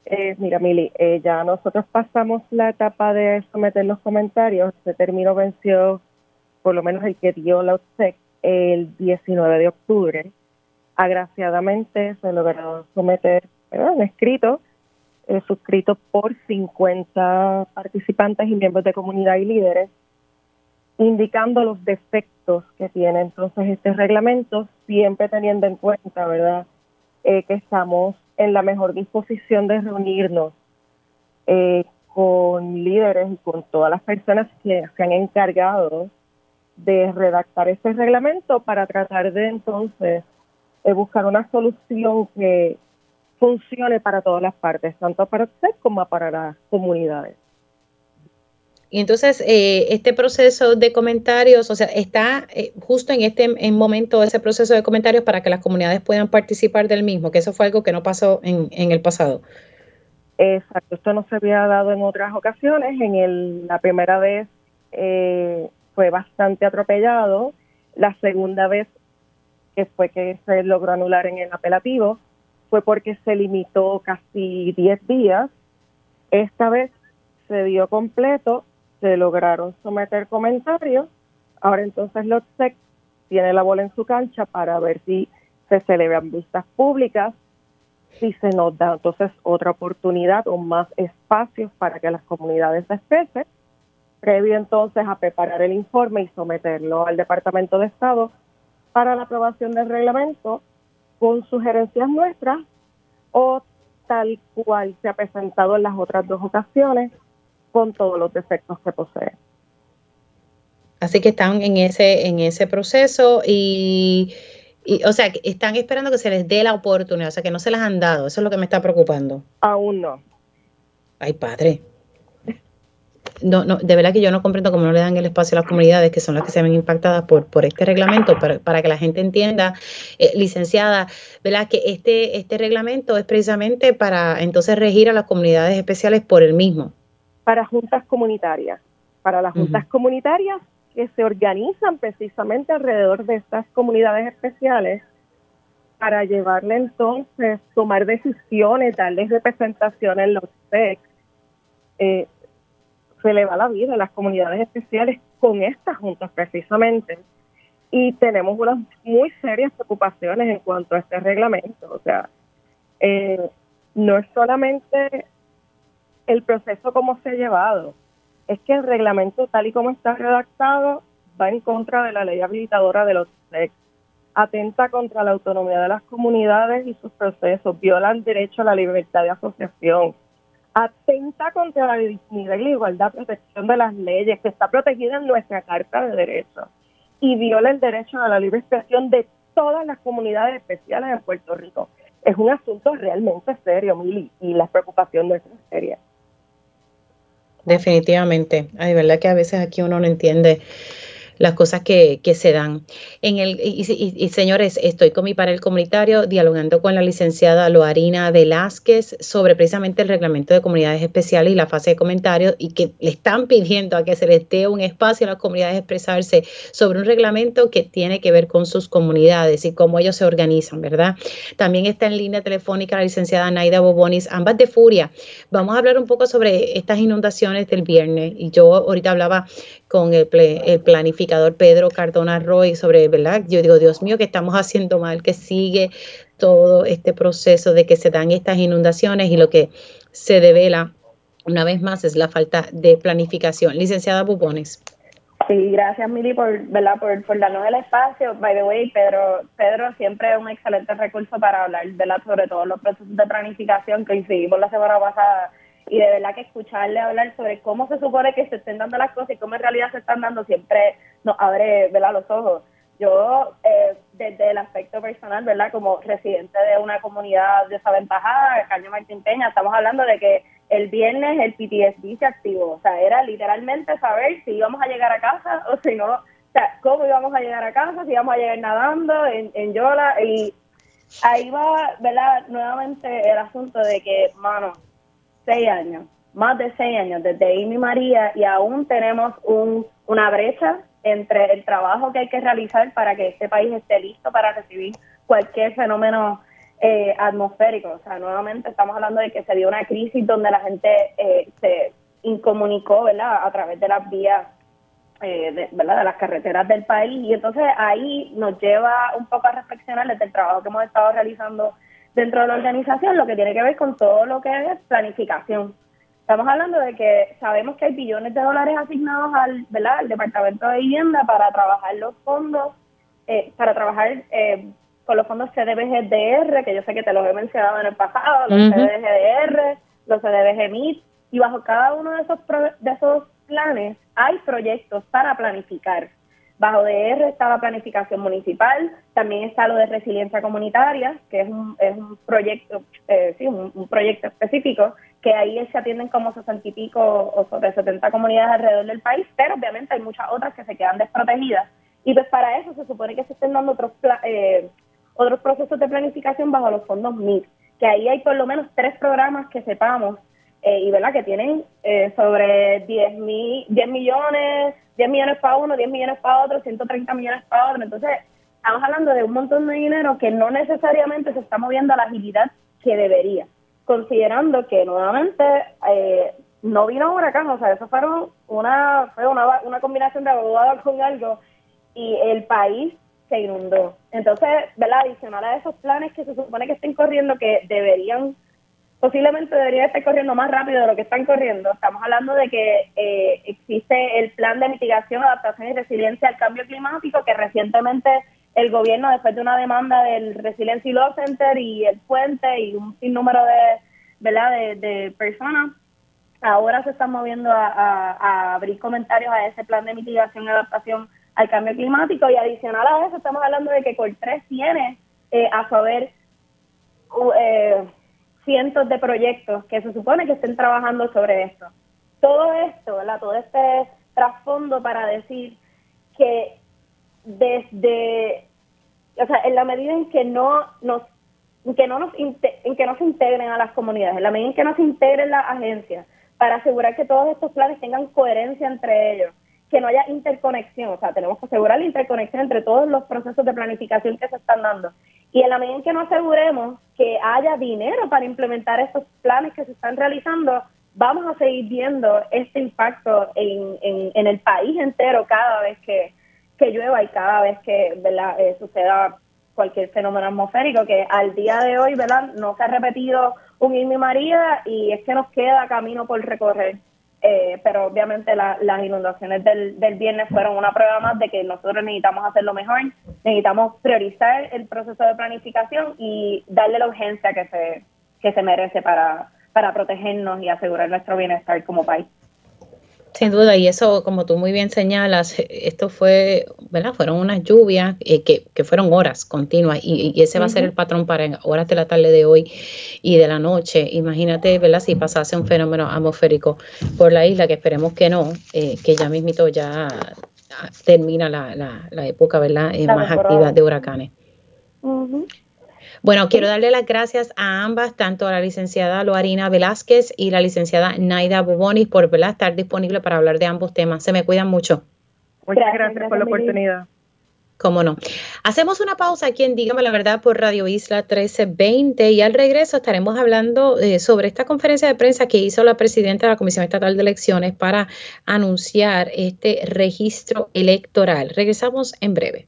Eh, mira, Mili, eh, ya nosotros pasamos la etapa de someter los comentarios. Se terminó, venció, por lo menos el que dio la OPSEC, el 19 de octubre. Agraciadamente se logró someter un escrito eh, suscrito por 50 participantes y miembros de comunidad y líderes indicando los defectos que tiene entonces este reglamento, siempre teniendo en cuenta, ¿verdad?, eh, que estamos en la mejor disposición de reunirnos eh, con líderes y con todas las personas que se han encargado de redactar este reglamento para tratar de entonces eh, buscar una solución que funcione para todas las partes, tanto para usted como para las comunidades. Y entonces, eh, este proceso de comentarios, o sea, está eh, justo en este en momento ese proceso de comentarios para que las comunidades puedan participar del mismo, que eso fue algo que no pasó en, en el pasado. Exacto, esto no se había dado en otras ocasiones. En el, la primera vez eh, fue bastante atropellado. La segunda vez que fue que se logró anular en el apelativo fue porque se limitó casi 10 días. Esta vez se dio completo se lograron someter comentarios. Ahora entonces LOTSEC tiene la bola en su cancha para ver si se celebran vistas públicas, si se nos da entonces otra oportunidad o más espacios para que las comunidades se expresen previo entonces a preparar el informe y someterlo al Departamento de Estado para la aprobación del reglamento con sugerencias nuestras o tal cual se ha presentado en las otras dos ocasiones con todos los defectos que posee. Así que están en ese en ese proceso y, y, o sea, están esperando que se les dé la oportunidad, o sea, que no se las han dado. Eso es lo que me está preocupando. Aún no. Ay, padre no, no, de verdad que yo no comprendo cómo no le dan el espacio a las comunidades que son las que se ven impactadas por, por este reglamento, para, para que la gente entienda, eh, licenciada, ¿verdad? Que este, este reglamento es precisamente para entonces regir a las comunidades especiales por el mismo. Para juntas comunitarias, para las juntas comunitarias que se organizan precisamente alrededor de estas comunidades especiales para llevarle entonces, tomar decisiones, darles representación en los TEC, eh, se le va la vida a las comunidades especiales con estas juntas precisamente. Y tenemos unas muy serias preocupaciones en cuanto a este reglamento. O sea, eh, no es solamente el proceso como se ha llevado, es que el reglamento tal y como está redactado va en contra de la ley habilitadora de los SEC, atenta contra la autonomía de las comunidades y sus procesos, viola el derecho a la libertad de asociación, atenta contra la dignidad y la igualdad, protección de las leyes, que está protegida en nuestra Carta de Derechos y viola el derecho a la libre expresión de todas las comunidades especiales en Puerto Rico. Es un asunto realmente serio, Mili, y la preocupación no es seria. Definitivamente. Hay verdad que a veces aquí uno no entiende las cosas que, que se dan. En el, y, señores, estoy con mi panel comunitario dialogando con la licenciada Loarina Velázquez sobre precisamente el reglamento de comunidades especiales y la fase de comentarios y que le están pidiendo a que se les dé un espacio a las comunidades expresarse sobre un reglamento que tiene que ver con sus comunidades y cómo ellos se organizan, ¿verdad? También está en línea telefónica la licenciada Naida Bobonis, ambas de Furia. Vamos a hablar un poco sobre estas inundaciones del viernes y yo ahorita hablaba con el, el planificador Pedro Cardona Roy sobre, ¿verdad? Yo digo, Dios mío, que estamos haciendo mal, que sigue todo este proceso de que se dan estas inundaciones y lo que se devela una vez más es la falta de planificación. Licenciada Bubones. Sí, gracias Mili por, ¿verdad? Por, por, darnos el espacio. By the way, Pedro, Pedro siempre es un excelente recurso para hablar ¿verdad? sobre todos los procesos de planificación que hicimos la semana pasada y de verdad que escucharle hablar sobre cómo se supone que se estén dando las cosas y cómo en realidad se están dando siempre nos abre ¿verdad? los ojos. Yo, eh, desde el aspecto personal, ¿verdad? Como residente de una comunidad desaventajada, Caño Martín Peña, estamos hablando de que el viernes el PTSD se activó. O sea, era literalmente saber si íbamos a llegar a casa o si no. O sea, cómo íbamos a llegar a casa, si íbamos a llegar nadando en, en Yola. Y ahí va, ¿verdad? Nuevamente el asunto de que, mano, seis años, más de seis años desde Amy María y aún tenemos un, una brecha entre el trabajo que hay que realizar para que este país esté listo para recibir cualquier fenómeno eh, atmosférico. O sea, nuevamente estamos hablando de que se dio una crisis donde la gente eh, se incomunicó. A través de las vías, eh, de. De las carreteras del país. Y entonces ahí nos lleva un poco a reflexionar desde el trabajo que hemos estado realizando dentro de la organización lo que tiene que ver con todo lo que es planificación. Estamos hablando de que sabemos que hay billones de dólares asignados al, ¿verdad? al Departamento de Vivienda para trabajar los fondos, eh, para trabajar eh, con los fondos CDBGDR, que yo sé que te los he mencionado en el pasado, los CDBGDR, los CDBG y bajo cada uno de esos, de esos planes hay proyectos para planificar. Bajo DR está la planificación municipal, también está lo de resiliencia comunitaria, que es un, es un proyecto, eh, sí, un, proyecto específico, que ahí se atienden como sesenta y pico o sobre 70 comunidades alrededor del país, pero obviamente hay muchas otras que se quedan desprotegidas. Y pues para eso se supone que se estén dando otros, eh, otros procesos de planificación bajo los fondos MIT, que ahí hay por lo menos tres programas que sepamos eh, y verdad que tienen eh, sobre 10, mil, 10 millones, 10 millones para uno, 10 millones para otro, 130 millones para otro. Entonces, estamos hablando de un montón de dinero que no necesariamente se está moviendo a la agilidad que debería, considerando que nuevamente eh, no vino un huracán, o sea, eso fueron una, fue una, una combinación de abogados con algo y el país se inundó. Entonces, ¿verdad? Adicional a esos planes que se supone que estén corriendo que deberían posiblemente debería estar corriendo más rápido de lo que están corriendo. Estamos hablando de que eh, existe el plan de mitigación, adaptación y resiliencia al cambio climático que recientemente el gobierno, después de una demanda del Resiliency Law Center y el Puente y un sinnúmero de, ¿verdad? de, personas, ahora se están moviendo a, abrir comentarios a ese plan de mitigación y adaptación al cambio climático y adicional a eso estamos hablando de que Coltrés tiene eh, a saber eh, cientos de proyectos que se supone que estén trabajando sobre esto. Todo esto, ¿verdad? todo este trasfondo para decir que desde, o sea, en la medida en que no nos en que no nos en que no se integren a las comunidades, en la medida en que no se integren las agencias para asegurar que todos estos planes tengan coherencia entre ellos, que no haya interconexión, o sea, tenemos que asegurar la interconexión entre todos los procesos de planificación que se están dando. Y en la medida en que no aseguremos que haya dinero para implementar estos planes que se están realizando, vamos a seguir viendo este impacto en, en, el país entero cada vez que, que llueva y cada vez que eh, suceda cualquier fenómeno atmosférico, que al día de hoy ¿verdad? no se ha repetido un Irma María y es que nos queda camino por recorrer. Eh, pero obviamente las inundaciones del, del viernes fueron una prueba más de que nosotros necesitamos hacerlo mejor, necesitamos priorizar el proceso de planificación y darle la urgencia que se, que se merece para, para protegernos y asegurar nuestro bienestar como país. Sin duda, y eso, como tú muy bien señalas, esto fue, ¿verdad? Fueron unas lluvias eh, que, que, fueron horas continuas y, ese va a ser el patrón para horas de la tarde de hoy y de la noche. Imagínate, ¿verdad? Si pasase un fenómeno atmosférico por la isla, que esperemos que no, eh, que ya mismito ya termina la, la, la época, ¿verdad? Eh, más activa de huracanes. Bueno, quiero darle las gracias a ambas, tanto a la licenciada Loarina Velázquez y la licenciada Naida Bubonis, por estar disponible para hablar de ambos temas. Se me cuidan mucho. Muchas gracias, por la oportunidad. Cómo no. Hacemos una pausa aquí en Dígame la Verdad por Radio Isla 1320 y al regreso estaremos hablando eh, sobre esta conferencia de prensa que hizo la presidenta de la Comisión Estatal de Elecciones para anunciar este registro electoral. Regresamos en breve.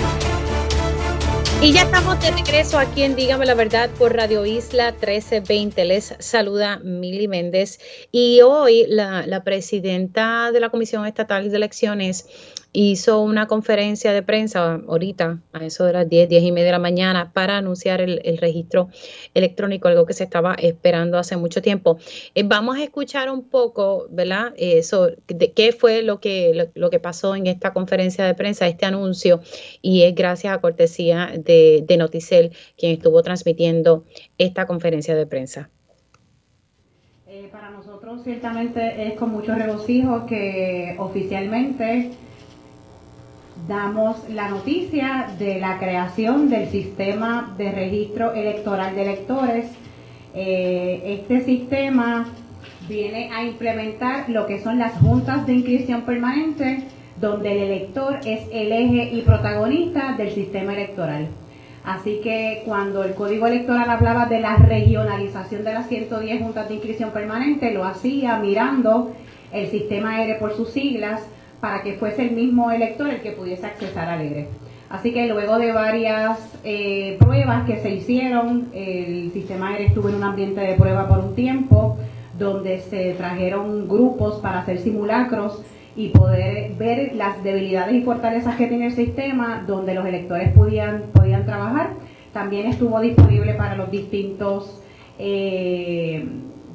Y ya estamos de regreso aquí en Dígame la Verdad por Radio Isla 1320. Les saluda Mili Méndez. Y hoy la, la presidenta de la Comisión Estatal de Elecciones hizo una conferencia de prensa ahorita, a eso de las 10, 10 y media de la mañana, para anunciar el, registro electrónico, algo que se estaba esperando hace mucho tiempo. Eh, vamos a escuchar un poco, ¿verdad? De qué fue lo que, lo, que pasó en esta conferencia de prensa, este anuncio, y es gracias a cortesía de, de Noticel, quien estuvo transmitiendo esta conferencia de prensa. Eh, para nosotros ciertamente es con mucho regocijo que oficialmente damos la noticia de la creación del sistema de registro electoral de electores. Eh, este sistema viene a implementar lo que son las juntas de inscripción permanente, donde el elector es el eje y protagonista del sistema electoral. Así que cuando el Código Electoral hablaba de la regionalización de las 110 juntas de inscripción permanente, lo hacía mirando el sistema ERE por sus siglas, para que fuese el mismo elector el que pudiese accesar al ERE. Así que luego de varias eh, pruebas que se hicieron, el sistema ERE estuvo en un ambiente de prueba por un tiempo, donde se trajeron grupos para hacer simulacros y poder ver las debilidades y fortalezas que tiene el sistema, donde los electores podían, podían trabajar. También estuvo disponible para los distintos eh,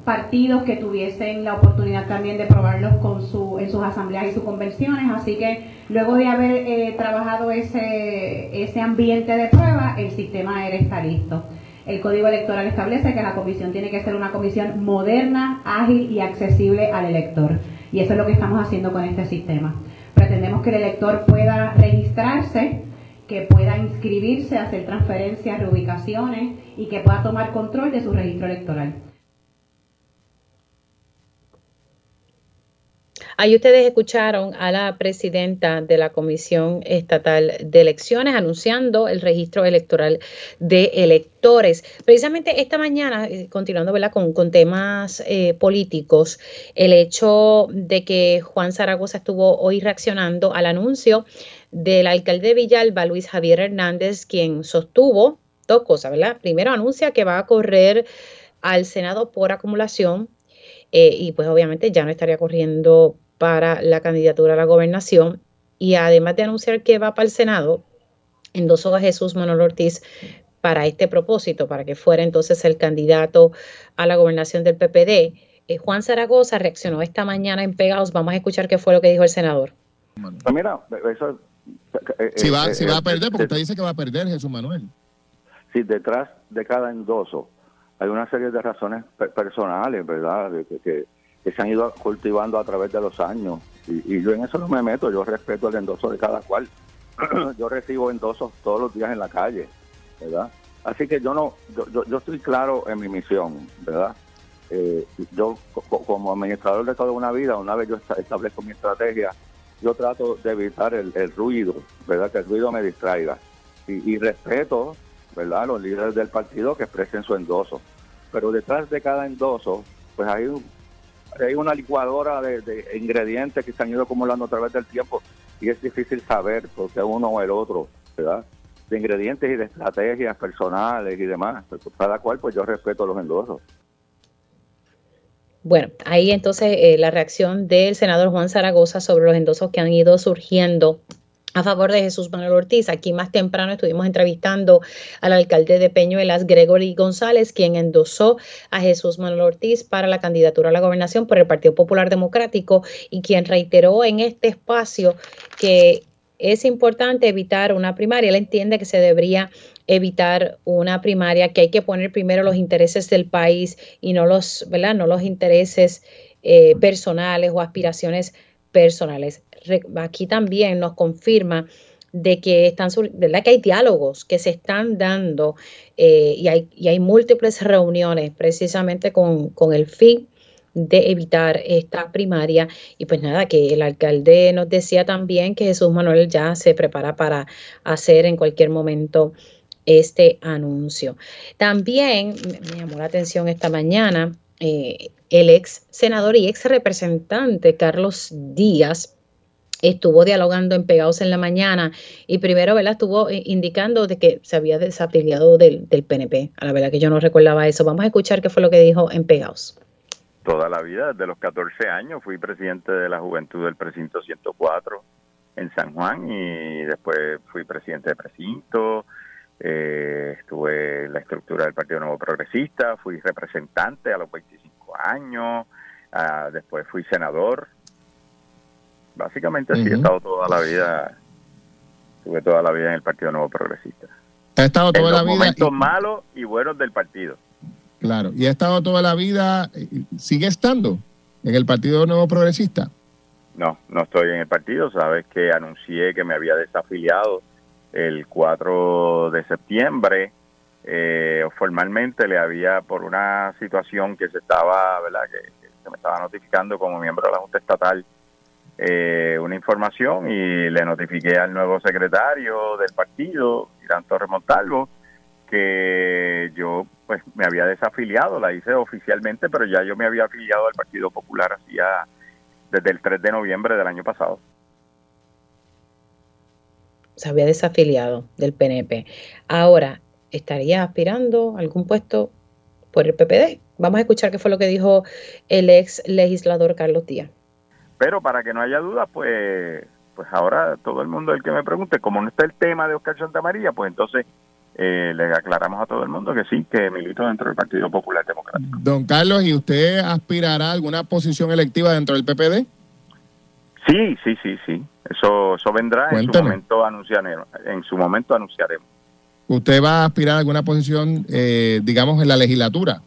partidos que tuviesen la oportunidad también de probarlos con su, en sus asambleas y sus convenciones. Así que luego de haber eh, trabajado ese, ese ambiente de prueba, el sistema ERE está listo. El Código Electoral establece que la comisión tiene que ser una comisión moderna, ágil y accesible al elector. Y eso es lo que estamos haciendo con este sistema. Pretendemos que el elector pueda registrarse, que pueda inscribirse, hacer transferencias, reubicaciones y que pueda tomar control de su registro electoral. Ahí ustedes escucharon a la presidenta de la Comisión Estatal de Elecciones anunciando el registro electoral de electores. Precisamente esta mañana, eh, continuando Con, con temas eh, políticos, el hecho de que Juan Zaragoza estuvo hoy reaccionando al anuncio del alcalde de Villalba, Luis Javier Hernández, quien sostuvo dos cosas, ¿verdad? Primero anuncia que va a correr al Senado por acumulación eh, y pues obviamente ya no estaría corriendo para la candidatura a la gobernación y además de anunciar que va para el Senado, endosó a Jesús Manuel Ortiz para este propósito, para que fuera entonces el candidato a la gobernación del PPD. Eh, Juan Zaragoza reaccionó esta mañana en Pegados. Vamos a escuchar qué fue lo que dijo el senador. Pues mira, eso, eh, si va, si va a perder, porque usted dice que va a perder Jesús Manuel. Sí, detrás de cada endoso hay una serie de razones personales, ¿verdad? Que, que, se han ido cultivando a través de los años. Y, yo en eso no me meto, yo respeto el endoso de cada cual. yo recibo endosos todos los días en la calle, ¿verdad? Así que yo no, yo, yo, estoy claro en mi misión, ¿verdad? Eh, yo como administrador de toda una vida, una vez yo establezco mi estrategia, yo trato de evitar el, ruido, ¿verdad? Que el ruido me distraiga. Y, y respeto ¿verdad? Los líderes del partido que expresen su endoso. Pero detrás de cada endoso, pues hay, hay una licuadora de, ingredientes que se han ido acumulando a través del tiempo y es difícil saber por qué uno o el otro, ¿verdad? De ingredientes y de estrategias personales y demás. Cada cual, pues yo respeto los endosos. Bueno, ahí entonces eh, la reacción del senador Juan Zaragoza sobre los endosos que han ido surgiendo a favor de Jesús Manuel Ortiz. Aquí más temprano estuvimos entrevistando al alcalde de Peñuelas, Gregory González, quien endosó a Jesús Manuel Ortiz para la candidatura a la gobernación por el Partido Popular Democrático y quien reiteró en este espacio que es importante evitar una primaria. Él entiende que se debería evitar una primaria, que hay que poner primero los intereses del país y no los, ¿verdad? No los intereses eh, personales o aspiraciones personales aquí también nos confirma de que están. Que hay diálogos que se están dando eh, y, hay, y hay múltiples reuniones precisamente con, con el fin de evitar esta primaria. Y pues nada, que el alcalde nos decía también que Jesús Manuel ya se prepara para hacer en cualquier momento este anuncio. También me llamó la atención esta mañana eh, el ex senador y ex representante Carlos Díaz estuvo dialogando en Pegados en la mañana y primero, ¿verdad? Estuvo eh, indicando de que se había desafiliado del, del, PNP. A la verdad que yo no recordaba eso. Vamos a escuchar qué fue lo que dijo en Pegados. Toda la vida, desde los 14 años, fui presidente de la Juventud del Precinto 104 en San Juan y después fui presidente de precinto, eh, estuve en la estructura del Partido Nuevo Progresista, fui representante a los 25 años, ah, después fui senador Básicamente sí, he estado toda la vida, estuve toda la vida en el Partido Nuevo Progresista. Ha estado toda la vida. momentos malos y buenos del partido. Claro, y ha estado toda la vida, ¿sigue estando en el Partido Nuevo Progresista? No, no estoy en el partido. Sabes que anuncié que me había desafiliado el 4 de septiembre. Eh, formalmente le había, por una situación que se estaba, ¿verdad? Que, que, se me estaba notificando como miembro de la Junta Estatal eh, una información y le notifiqué al nuevo secretario del partido, Irán Torres Montalvo, que yo pues me había desafiliado, la hice oficialmente, pero ya yo me había afiliado al Partido Popular hacía desde el 3 de noviembre del año pasado. Se había desafiliado del PNP. Ahora, ¿estaría aspirando a algún puesto por el PPD? Vamos a escuchar qué fue lo que dijo el ex legislador Carlos Díaz. Pero para que no haya duda, pues pues ahora todo el mundo el que me pregunte, como no está el tema de Oscar María, pues entonces eh, le aclaramos a todo el mundo que sí, que milito dentro del Partido Popular Democrático. Don Carlos, ¿y usted aspirará a alguna posición electiva dentro del PPD? Sí, sí, sí, sí. Eso, eso vendrá en su momento anunciaremos. En su momento anunciaremos. ¿Usted va a aspirar a alguna posición, eh, digamos, en la legislatura?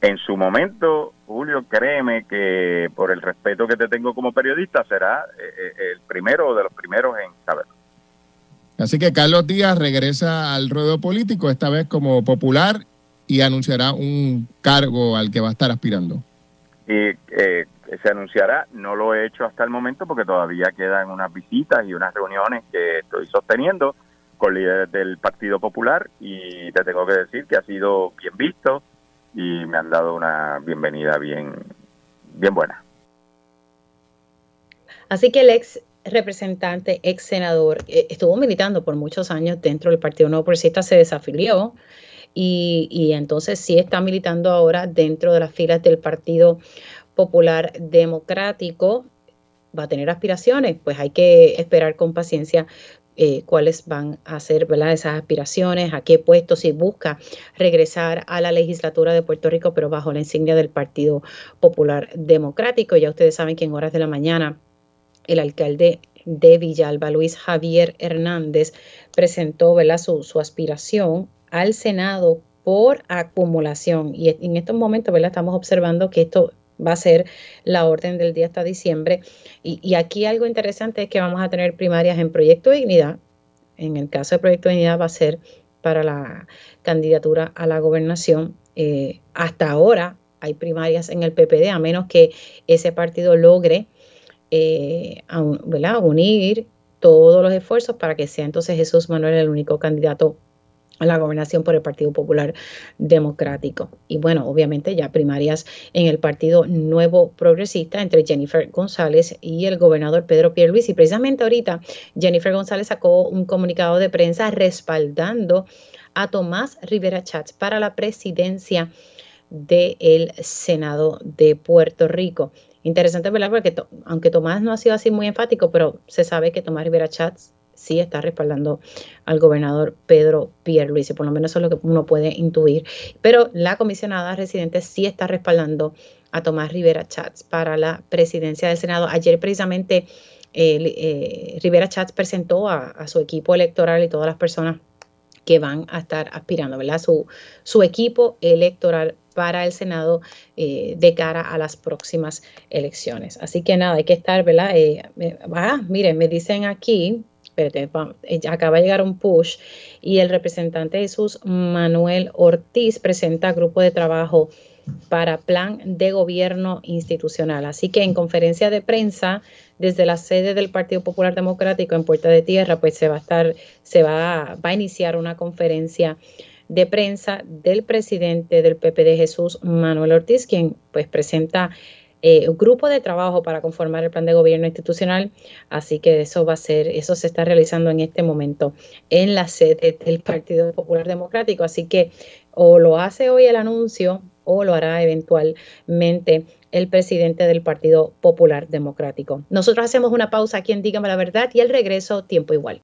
En su momento Julio, créeme que por el respeto que te tengo como periodista, será eh, eh, el primero de los primeros en saberlo. Así que Carlos Díaz regresa al ruedo político, esta vez como popular, y anunciará un cargo al que va a estar aspirando. Y eh, se anunciará. No lo he hecho hasta el momento porque todavía quedan unas visitas y unas reuniones que estoy sosteniendo con líderes del Partido Popular y te tengo que decir que ha sido bien visto y me han dado una bienvenida bien, bien buena. Así que el ex representante, ex senador, eh, estuvo militando por muchos años dentro del Partido Nuevo Progresista, se desafilió y, y entonces sí está militando ahora dentro de las filas del Partido Popular Democrático. Va a tener aspiraciones, pues hay que esperar con paciencia eh, cuáles van a ser esas aspiraciones, a qué puesto, si busca regresar a la legislatura de Puerto Rico, pero bajo la insignia del Partido Popular Democrático. Ya ustedes saben que en horas de la mañana el alcalde de Villalba, Luis Javier Hernández, presentó. Su, su aspiración al Senado por acumulación. Y en estos momentos ¿verdad? estamos observando que esto va a ser la orden del día hasta diciembre. Y, aquí algo interesante es que vamos a tener primarias en Proyecto Dignidad. En el caso de Proyecto Dignidad va a ser para la candidatura a la gobernación. Eh, hasta ahora hay primarias en el PPD, a menos que ese partido logre eh, unir todos los esfuerzos para que sea entonces Jesús Manuel el único candidato la gobernación por el Partido Popular Democrático. Y bueno, obviamente ya primarias en el Partido Nuevo Progresista entre Jennifer González y el gobernador Pedro Pierluisi. Y precisamente ahorita Jennifer González sacó un comunicado de prensa respaldando a Tomás Rivera Chats para la presidencia del Senado de Puerto Rico. Interesante, ¿verdad? Porque aunque Tomás no ha sido así muy enfático, pero se sabe que Tomás Rivera Chats sí está respaldando al gobernador Pedro Pierluisi, por lo menos eso es lo que uno puede intuir. Pero la comisionada residente sí está respaldando a Tomás Rivera Chats para la presidencia del Senado. Ayer precisamente eh, Rivera Chats presentó a, su equipo electoral y todas las personas que van a estar aspirando, ¿verdad? Su, su equipo electoral para el Senado eh, de cara a las próximas elecciones. Así que nada, hay que estar, ¿verdad? Eh, miren, me dicen aquí, eh, acaba de llegar un push y el representante Jesús Manuel Ortiz presenta grupo de trabajo para plan de gobierno institucional. Así que en conferencia de prensa desde la sede del Partido Popular Democrático en Puerta de Tierra, pues se va a estar, se va, va a iniciar una conferencia de prensa del presidente del PPD Jesús Manuel Ortiz, quien pues presenta eh, grupo de trabajo para conformar el plan de gobierno institucional, así que eso va a ser, eso se está realizando en este momento en la sede del Partido Popular Democrático, así que o lo hace hoy el anuncio o lo hará eventualmente el presidente del Partido Popular Democrático. Nosotros hacemos una pausa aquí en Dígame la Verdad y el regreso tiempo igual.